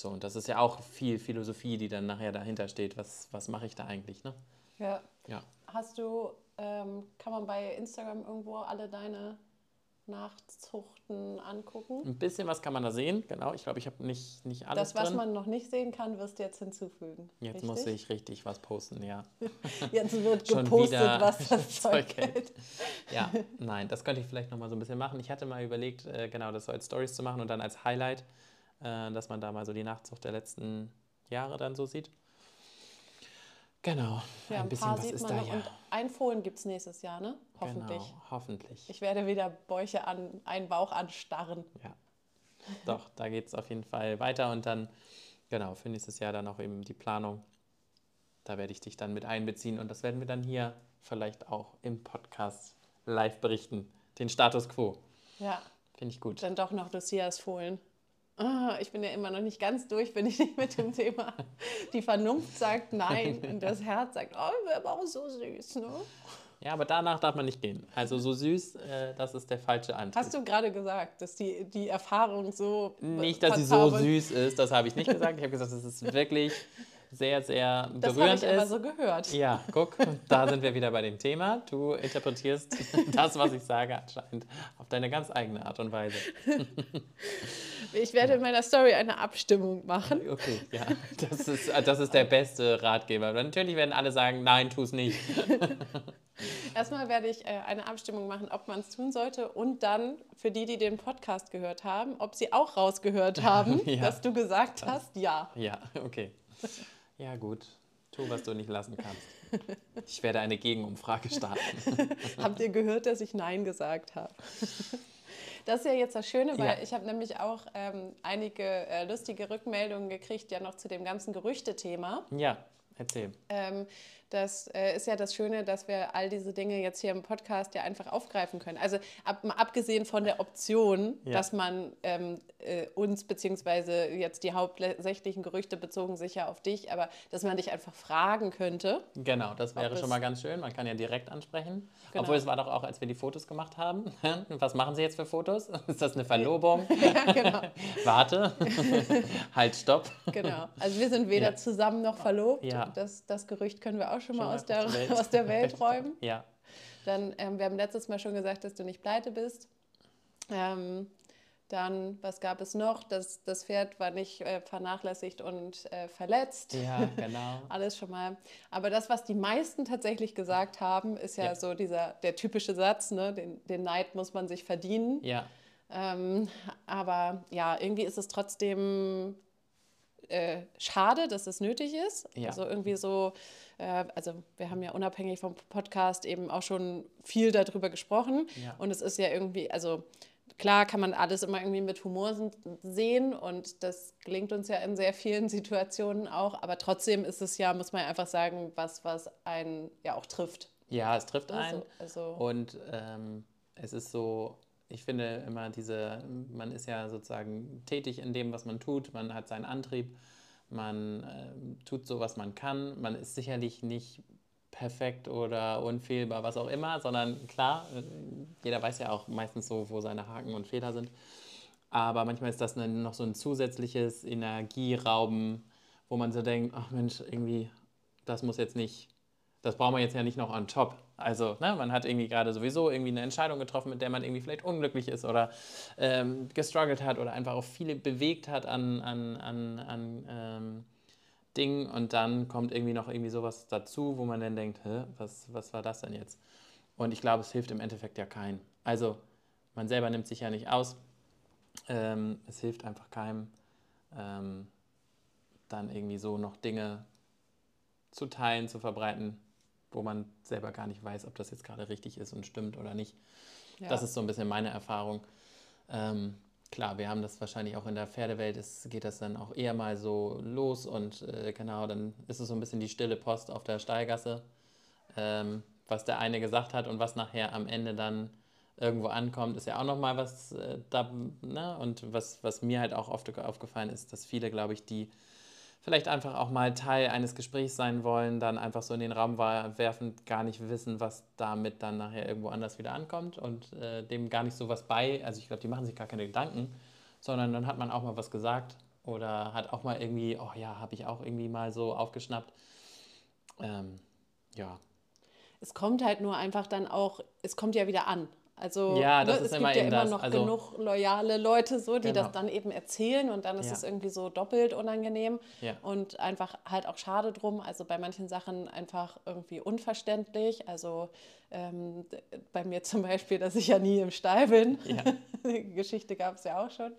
So, und das ist ja auch viel Philosophie, die dann nachher dahinter steht. Was, was mache ich da eigentlich? Ne? Ja. ja. Hast du, ähm, kann man bei Instagram irgendwo alle deine Nachzuchten angucken. Ein bisschen was kann man da sehen, genau. Ich glaube, ich habe nicht, nicht alles Das, was drin. man noch nicht sehen kann, wirst du jetzt hinzufügen. Jetzt richtig? muss ich richtig was posten, ja. jetzt wird gepostet, was das Zeug hält. Ja, nein, das könnte ich vielleicht noch mal so ein bisschen machen. Ich hatte mal überlegt, äh, genau das so als Stories zu machen und dann als Highlight, äh, dass man da mal so die Nachzucht der letzten Jahre dann so sieht. Genau. Ja, ein, ein bisschen was ist da noch. ja. Und ein Fohlen gibt es nächstes Jahr, ne? Hoffentlich. Genau, hoffentlich. Ich werde wieder Bäuche an einen Bauch anstarren. Ja. Doch, da geht es auf jeden Fall weiter und dann Genau, für nächstes Jahr dann auch eben die Planung. Da werde ich dich dann mit einbeziehen und das werden wir dann hier vielleicht auch im Podcast live berichten. Den Status quo. Ja. Finde ich gut. Dann doch noch Lucias Fohlen. Oh, ich bin ja immer noch nicht ganz durch, bin ich nicht mit dem Thema. Die Vernunft sagt nein und das Herz sagt, oh, wäre aber auch so süß, ne? Ja, aber danach darf man nicht gehen. Also so süß, äh, das ist der falsche Antrieb. Hast du gerade gesagt, dass die, die Erfahrung so. Nicht, dass sie so süß ist, das habe ich nicht gesagt. Ich habe gesagt, es ist wirklich sehr, sehr berührend das ist. Das habe ich aber so gehört. Ja, guck, da sind wir wieder bei dem Thema. Du interpretierst das, was ich sage, anscheinend auf deine ganz eigene Art und Weise. Ich werde in meiner Story eine Abstimmung machen. Okay, ja, das ist, das ist der beste Ratgeber. Natürlich werden alle sagen, nein, tu es nicht. Erstmal werde ich äh, eine Abstimmung machen, ob man es tun sollte und dann für die, die den Podcast gehört haben, ob sie auch rausgehört haben, ja. dass du gesagt hast, ja. Ja, okay. Ja, gut. Tu, was du nicht lassen kannst. Ich werde eine Gegenumfrage starten. Habt ihr gehört, dass ich Nein gesagt habe? Das ist ja jetzt das Schöne, weil ja. ich habe nämlich auch ähm, einige äh, lustige Rückmeldungen gekriegt, ja noch zu dem ganzen Gerüchtethema. Ja, erzähl. Ähm, das äh, ist ja das Schöne, dass wir all diese Dinge jetzt hier im Podcast ja einfach aufgreifen können. Also ab, abgesehen von der Option, ja. dass man ähm, äh, uns beziehungsweise jetzt die hauptsächlichen Gerüchte bezogen sich ja auf dich, aber dass man dich einfach fragen könnte. Genau, das wäre schon mal ganz schön. Man kann ja direkt ansprechen. Genau. Obwohl es war doch auch, als wir die Fotos gemacht haben. Was machen Sie jetzt für Fotos? Ist das eine Verlobung? ja, genau. Warte. halt, stopp. Genau. Also wir sind weder ja. zusammen noch verlobt. Ja. Das, das Gerücht können wir auch schon, schon mal aus der, aus der Welt räumen. Ja. Dann, ähm, wir haben letztes Mal schon gesagt, dass du nicht pleite bist. Ähm, dann, was gab es noch? Das, das Pferd war nicht äh, vernachlässigt und äh, verletzt. Ja, genau. Alles schon mal. Aber das, was die meisten tatsächlich gesagt haben, ist ja, ja. so dieser der typische Satz, ne? den, den Neid muss man sich verdienen. Ja. Ähm, aber ja, irgendwie ist es trotzdem äh, schade, dass es nötig ist. Ja. Also irgendwie so, äh, also wir haben ja unabhängig vom Podcast eben auch schon viel darüber gesprochen. Ja. Und es ist ja irgendwie, also klar kann man alles immer irgendwie mit Humor sehen und das gelingt uns ja in sehr vielen Situationen auch, aber trotzdem ist es ja, muss man einfach sagen, was, was einen ja auch trifft. Ja, es trifft einen. Also, also und ähm, es ist so, ich finde immer diese, man ist ja sozusagen tätig in dem, was man tut, man hat seinen Antrieb, man äh, tut so, was man kann, man ist sicherlich nicht perfekt oder unfehlbar, was auch immer, sondern klar, äh, jeder weiß ja auch meistens so, wo seine Haken und Fehler sind. Aber manchmal ist das noch so ein zusätzliches Energierauben, wo man so denkt, ach Mensch, irgendwie, das muss jetzt nicht, das braucht man jetzt ja nicht noch on top. Also, ne, man hat irgendwie gerade sowieso irgendwie eine Entscheidung getroffen, mit der man irgendwie vielleicht unglücklich ist oder ähm, gestruggelt hat oder einfach auch viele bewegt hat an, an, an, an ähm, Ding und dann kommt irgendwie noch irgendwie sowas dazu, wo man dann denkt, Hä, was, was war das denn jetzt? Und ich glaube, es hilft im Endeffekt ja keinem. Also man selber nimmt sich ja nicht aus. Ähm, es hilft einfach keinem, ähm, dann irgendwie so noch Dinge zu teilen, zu verbreiten, wo man selber gar nicht weiß, ob das jetzt gerade richtig ist und stimmt oder nicht. Ja. Das ist so ein bisschen meine Erfahrung. Ähm, klar, wir haben das wahrscheinlich auch in der Pferdewelt, ist, geht das dann auch eher mal so los und äh, genau, dann ist es so ein bisschen die stille Post auf der Stallgasse, ähm, was der eine gesagt hat und was nachher am Ende dann irgendwo ankommt, ist ja auch nochmal was äh, da, ne? Und was, was mir halt auch oft aufgefallen ist, dass viele, glaube ich, die vielleicht einfach auch mal Teil eines Gesprächs sein wollen, dann einfach so in den Raum werfen, gar nicht wissen, was damit dann nachher irgendwo anders wieder ankommt und äh, dem gar nicht so was bei. Also ich glaube, die machen sich gar keine Gedanken, sondern dann hat man auch mal was gesagt oder hat auch mal irgendwie, oh ja, habe ich auch irgendwie mal so aufgeschnappt. Ähm, ja. Es kommt halt nur einfach dann auch, es kommt ja wieder an. Also ja, das ne, ist es immer gibt ja immer das. noch also, genug loyale Leute, so, die genau. das dann eben erzählen und dann ist ja. es irgendwie so doppelt unangenehm ja. und einfach halt auch schade drum. Also bei manchen Sachen einfach irgendwie unverständlich. Also ähm, bei mir zum Beispiel, dass ich ja nie im Stall bin. Ja. Die Geschichte gab es ja auch schon.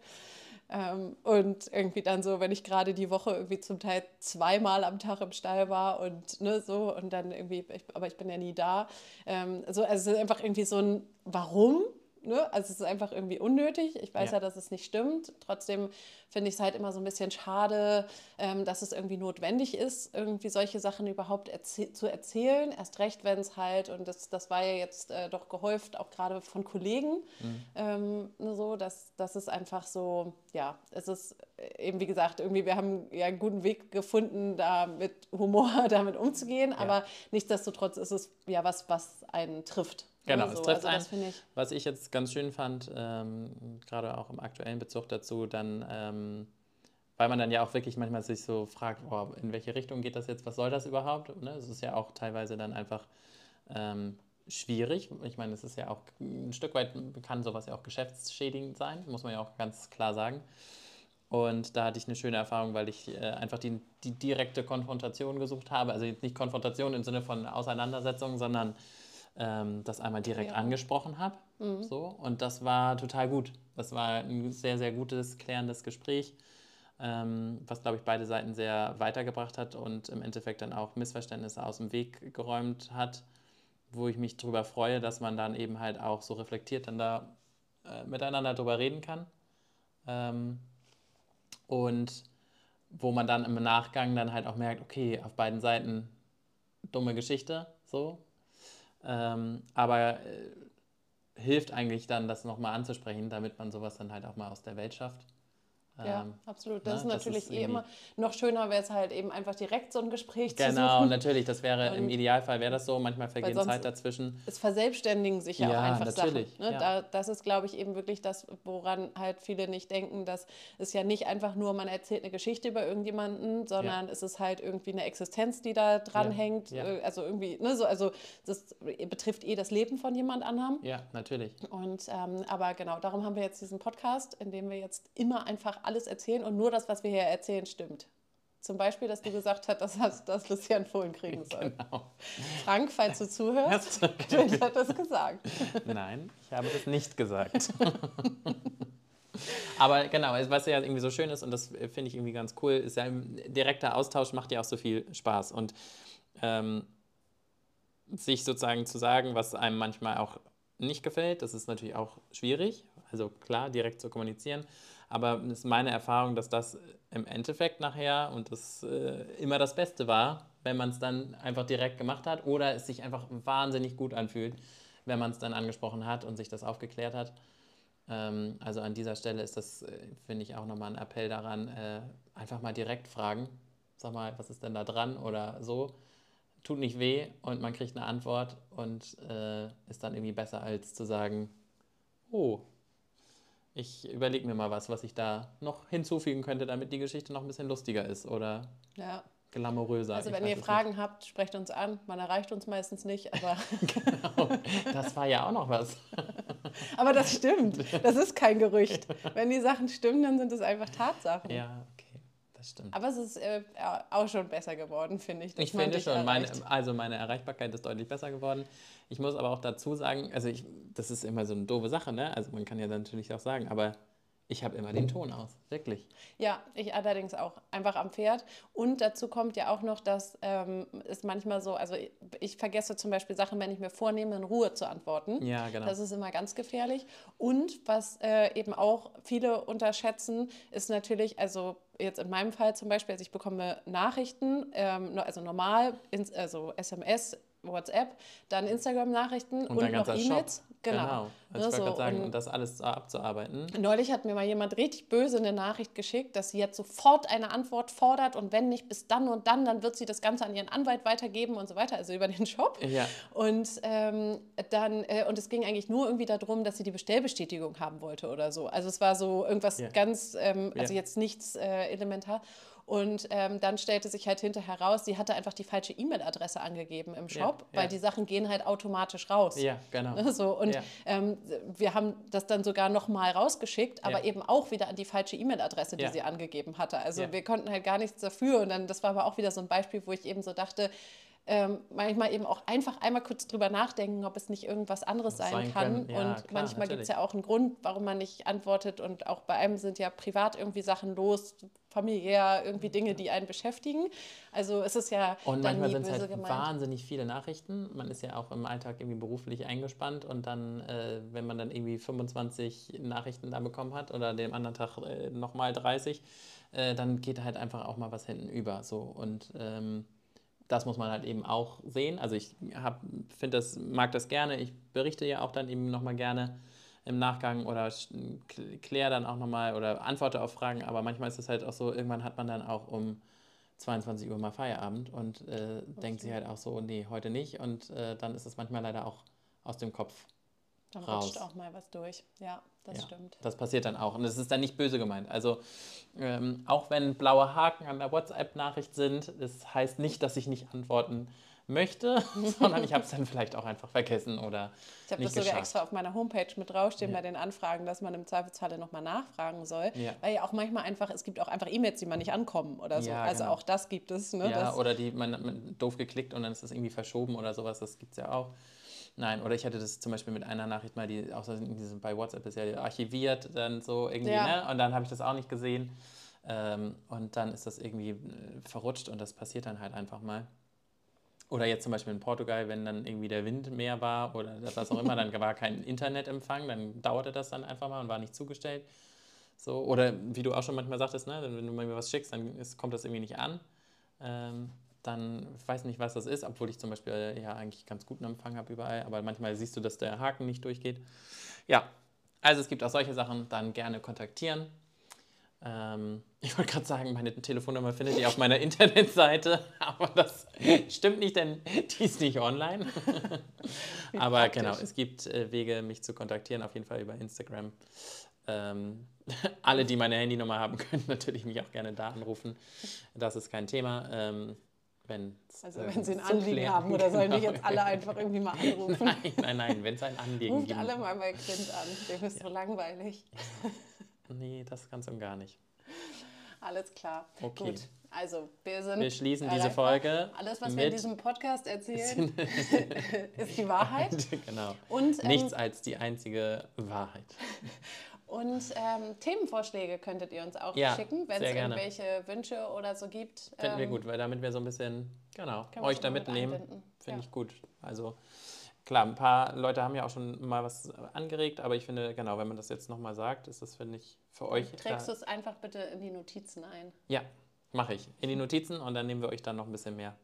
Ähm, und irgendwie dann so, wenn ich gerade die Woche irgendwie zum Teil zweimal am Tag im Stall war und ne, so und dann irgendwie, ich, aber ich bin ja nie da. Ähm, so, also es ist einfach irgendwie so ein Warum? Ne? Also es ist einfach irgendwie unnötig. Ich weiß ja, ja dass es nicht stimmt. Trotzdem finde ich es halt immer so ein bisschen schade, ähm, dass es irgendwie notwendig ist, irgendwie solche Sachen überhaupt erzäh zu erzählen. Erst recht, wenn es halt, und das, das war ja jetzt äh, doch gehäuft, auch gerade von Kollegen, mhm. ähm, so, dass das ist einfach so, ja, es ist eben wie gesagt, irgendwie, wir haben ja einen guten Weg gefunden, da mit Humor damit umzugehen, ja. aber nichtsdestotrotz ist es ja was, was einen trifft. Genau, so. es trifft also ein. Ich was ich jetzt ganz schön fand, ähm, gerade auch im aktuellen Bezug dazu, dann, ähm, weil man dann ja auch wirklich manchmal sich so fragt, oh, in welche Richtung geht das jetzt, was soll das überhaupt? Ne? Es ist ja auch teilweise dann einfach ähm, schwierig. Ich meine, es ist ja auch ein Stück weit, kann sowas ja auch geschäftsschädigend sein, muss man ja auch ganz klar sagen. Und da hatte ich eine schöne Erfahrung, weil ich äh, einfach die, die direkte Konfrontation gesucht habe. Also nicht Konfrontation im Sinne von Auseinandersetzung, sondern ähm, das einmal direkt ja. angesprochen habe. Mhm. So. Und das war total gut. Das war ein sehr, sehr gutes, klärendes Gespräch, ähm, was, glaube ich, beide Seiten sehr weitergebracht hat und im Endeffekt dann auch Missverständnisse aus dem Weg geräumt hat, wo ich mich darüber freue, dass man dann eben halt auch so reflektiert dann da äh, miteinander drüber reden kann. Ähm, und wo man dann im Nachgang dann halt auch merkt, okay, auf beiden Seiten dumme Geschichte, so, ähm, aber äh, hilft eigentlich dann, das nochmal anzusprechen, damit man sowas dann halt auch mal aus der Welt schafft. Ja, ähm, absolut. Das ne, ist natürlich das ist eh immer noch schöner, wäre es halt eben einfach direkt so ein Gespräch genau, zu suchen. Genau, natürlich. Das wäre im Idealfall wäre das so. Manchmal vergeht Zeit dazwischen. Es verselbstständigen sich ja, ja auch einfach natürlich, Sachen. Ne? Ja. Da, das ist, glaube ich, eben wirklich das, woran halt viele nicht denken, dass es ja nicht einfach nur, man erzählt eine Geschichte über irgendjemanden, sondern ja. es ist halt irgendwie eine Existenz, die da dran hängt. Äh, also irgendwie, ne, so, also das betrifft eh das Leben von jemand anderem. Ja, natürlich. Und ähm, aber genau, darum haben wir jetzt diesen Podcast, in dem wir jetzt immer einfach alles erzählen und nur das, was wir hier erzählen, stimmt. Zum Beispiel, dass du gesagt hast, dass, dass Lucian Fohlen kriegen soll. Genau. Frank, falls du zuhörst, ich hat das gesagt. Nein, ich habe das nicht gesagt. Aber genau, was ja irgendwie so schön ist und das finde ich irgendwie ganz cool, ist ja ein direkter Austausch macht ja auch so viel Spaß. Und ähm, sich sozusagen zu sagen, was einem manchmal auch nicht gefällt, das ist natürlich auch schwierig. Also klar, direkt zu kommunizieren. Aber es ist meine Erfahrung, dass das im Endeffekt nachher und das äh, immer das Beste war, wenn man es dann einfach direkt gemacht hat oder es sich einfach wahnsinnig gut anfühlt, wenn man es dann angesprochen hat und sich das aufgeklärt hat. Ähm, also an dieser Stelle ist das, äh, finde ich, auch nochmal ein Appell daran, äh, einfach mal direkt fragen. Sag mal, was ist denn da dran oder so. Tut nicht weh und man kriegt eine Antwort und äh, ist dann irgendwie besser, als zu sagen, oh, ich überlege mir mal was, was ich da noch hinzufügen könnte, damit die Geschichte noch ein bisschen lustiger ist oder ja. glamouröser. Also wenn ihr Fragen nicht. habt, sprecht uns an. Man erreicht uns meistens nicht, aber... genau, das war ja auch noch was. aber das stimmt. Das ist kein Gerücht. Wenn die Sachen stimmen, dann sind es einfach Tatsachen. Ja. Das stimmt. Aber es ist äh, auch schon besser geworden, finde ich. Ich finde schon, meine, also meine Erreichbarkeit ist deutlich besser geworden. Ich muss aber auch dazu sagen, also ich, das ist immer so eine doofe Sache, ne? Also man kann ja natürlich auch sagen, aber ich habe immer den Ton aus, wirklich. Ja, ich allerdings auch einfach am Pferd. Und dazu kommt ja auch noch, dass ähm, es manchmal so, also ich, ich, vergesse zum Beispiel Sachen, wenn ich mir vornehme, in Ruhe zu antworten. Ja, genau. Das ist immer ganz gefährlich. Und was äh, eben auch viele unterschätzen, ist natürlich, also jetzt in meinem Fall zum Beispiel, also ich bekomme Nachrichten, ähm, also normal, also SMS, WhatsApp, dann Instagram-Nachrichten und, und noch E-Mails. Genau. genau. Also ich wollte so, sagen, und das alles abzuarbeiten. Neulich hat mir mal jemand richtig böse eine Nachricht geschickt, dass sie jetzt sofort eine Antwort fordert und wenn nicht bis dann und dann, dann wird sie das Ganze an ihren Anwalt weitergeben und so weiter, also über den Shop. Ja. Und ähm, dann, äh, und es ging eigentlich nur irgendwie darum, dass sie die Bestellbestätigung haben wollte oder so. Also es war so irgendwas ja. ganz, ähm, also ja. jetzt nichts äh, elementar. Und ähm, dann stellte sich halt hinterher raus, sie hatte einfach die falsche E-Mail-Adresse angegeben im Shop, ja, weil die Sachen gehen halt automatisch raus. Ja, genau. So, und ja. ähm, wir haben das dann sogar nochmal rausgeschickt, aber eben auch wieder an die falsche E-Mail-Adresse, die sie angegeben hatte. Also wir konnten halt gar nichts dafür. Und dann, das war aber auch wieder so ein Beispiel, wo ich eben so dachte, ähm, manchmal eben auch einfach einmal kurz drüber nachdenken, ob es nicht irgendwas anderes sein, sein, kann. Ja, und klar, manchmal gibt es ja auch einen Grund, warum man nicht antwortet. Und auch bei einem sind ja privat irgendwie Sachen los, familiär irgendwie Dinge, die einen beschäftigen. Also es ist ja und manchmal sind es halt gemeint. wahnsinnig viele Nachrichten. Man ist ja auch im Alltag irgendwie beruflich eingespannt und dann, äh, wenn man dann irgendwie 25 Nachrichten da bekommen hat oder dem anderen Tag äh, nochmal 30, äh, dann geht halt einfach auch mal was hinten über. So und ähm, das muss man halt eben auch sehen. Also ich finde das, mag das gerne. Ich berichte ja auch dann eben nochmal gerne im Nachgang oder kläre dann auch nochmal oder antworte auf Fragen. Aber manchmal ist es halt auch so, irgendwann hat man dann auch um 22 Uhr mal Feierabend und äh, denkt sich halt auch so, nee, heute nicht. Und äh, dann ist es manchmal leider auch aus dem Kopf dann raus. rutscht auch mal was durch. Ja, das ja, stimmt. Das passiert dann auch. Und es ist dann nicht böse gemeint. Also ähm, auch wenn blaue Haken an der WhatsApp-Nachricht sind, das heißt nicht, dass ich nicht antworten möchte, sondern ich habe es dann vielleicht auch einfach vergessen oder Ich habe das sogar geschafft. extra auf meiner Homepage mit draufstehen ja. bei den Anfragen, dass man im Zweifelsfalle nochmal nachfragen soll. Ja. Weil ja auch manchmal einfach, es gibt auch einfach E-Mails, die man nicht ankommen oder so. Ja, also genau. auch das gibt es. Ne? Ja, oder die man, man doof geklickt und dann ist das irgendwie verschoben oder sowas, das gibt es ja auch. Nein, oder ich hatte das zum Beispiel mit einer Nachricht mal, die auch diesem, bei WhatsApp ist ja archiviert, dann so irgendwie, ja. ne? Und dann habe ich das auch nicht gesehen. Ähm, und dann ist das irgendwie äh, verrutscht und das passiert dann halt einfach mal. Oder jetzt zum Beispiel in Portugal, wenn dann irgendwie der Wind mehr war oder was auch immer, dann war kein Internetempfang, dann dauerte das dann einfach mal und war nicht zugestellt. So, oder wie du auch schon manchmal sagtest, ne, wenn du mir was schickst, dann ist, kommt das irgendwie nicht an. Ähm, dann, ich weiß nicht, was das ist, obwohl ich zum Beispiel äh, ja eigentlich ganz guten Empfang habe überall, aber manchmal siehst du, dass der Haken nicht durchgeht. Ja, also es gibt auch solche Sachen, dann gerne kontaktieren. Ähm, ich wollte gerade sagen, meine Telefonnummer findet ihr auf meiner Internetseite, aber das stimmt nicht, denn die ist nicht online. aber genau, es gibt äh, Wege, mich zu kontaktieren, auf jeden Fall über Instagram. Ähm, alle, die meine Handynummer haben, können natürlich mich auch gerne da anrufen. Das ist kein Thema. Ähm, wenn also wenn Sie ein Anliegen haben oder sollen die jetzt alle einfach irgendwie mal anrufen? Nein, nein, nein, wenn es ein Anliegen Ruft gibt. alle mal bei Quint an, dem ist ja. so langweilig. Nee, das ganz und gar nicht. Alles klar. Okay. Gut. Also, wir sind. Wir schließen erreichbar. diese Folge. Alles, was wir in diesem Podcast erzählen, ist die Wahrheit. genau. Und, ähm, Nichts als die einzige Wahrheit. Und ähm, Themenvorschläge könntet ihr uns auch ja, schicken, wenn es irgendwelche Wünsche oder so gibt. Finden ähm, wir gut, weil damit wir so ein bisschen, genau, euch da mitnehmen. Finde ja. ich gut. Also klar, ein paar Leute haben ja auch schon mal was angeregt, aber ich finde, genau, wenn man das jetzt nochmal sagt, ist das, finde ich, für euch. Trägst du es einfach bitte in die Notizen ein? Ja, mache ich. In die Notizen und dann nehmen wir euch dann noch ein bisschen mehr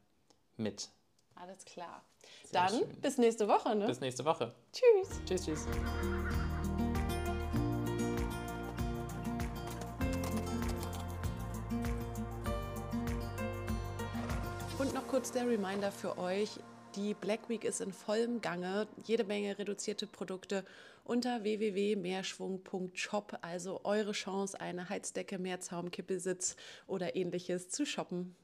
mit. Alles klar. Sehr dann schön. bis nächste Woche, ne? Bis nächste Woche. Tschüss. Tschüss, tschüss. Kurz der Reminder für euch. Die Black Week ist in vollem Gange. Jede Menge reduzierte Produkte unter www.mehrschwung.shop. Also eure Chance, eine Heizdecke, Mehrzaum, Kippelsitz oder ähnliches zu shoppen.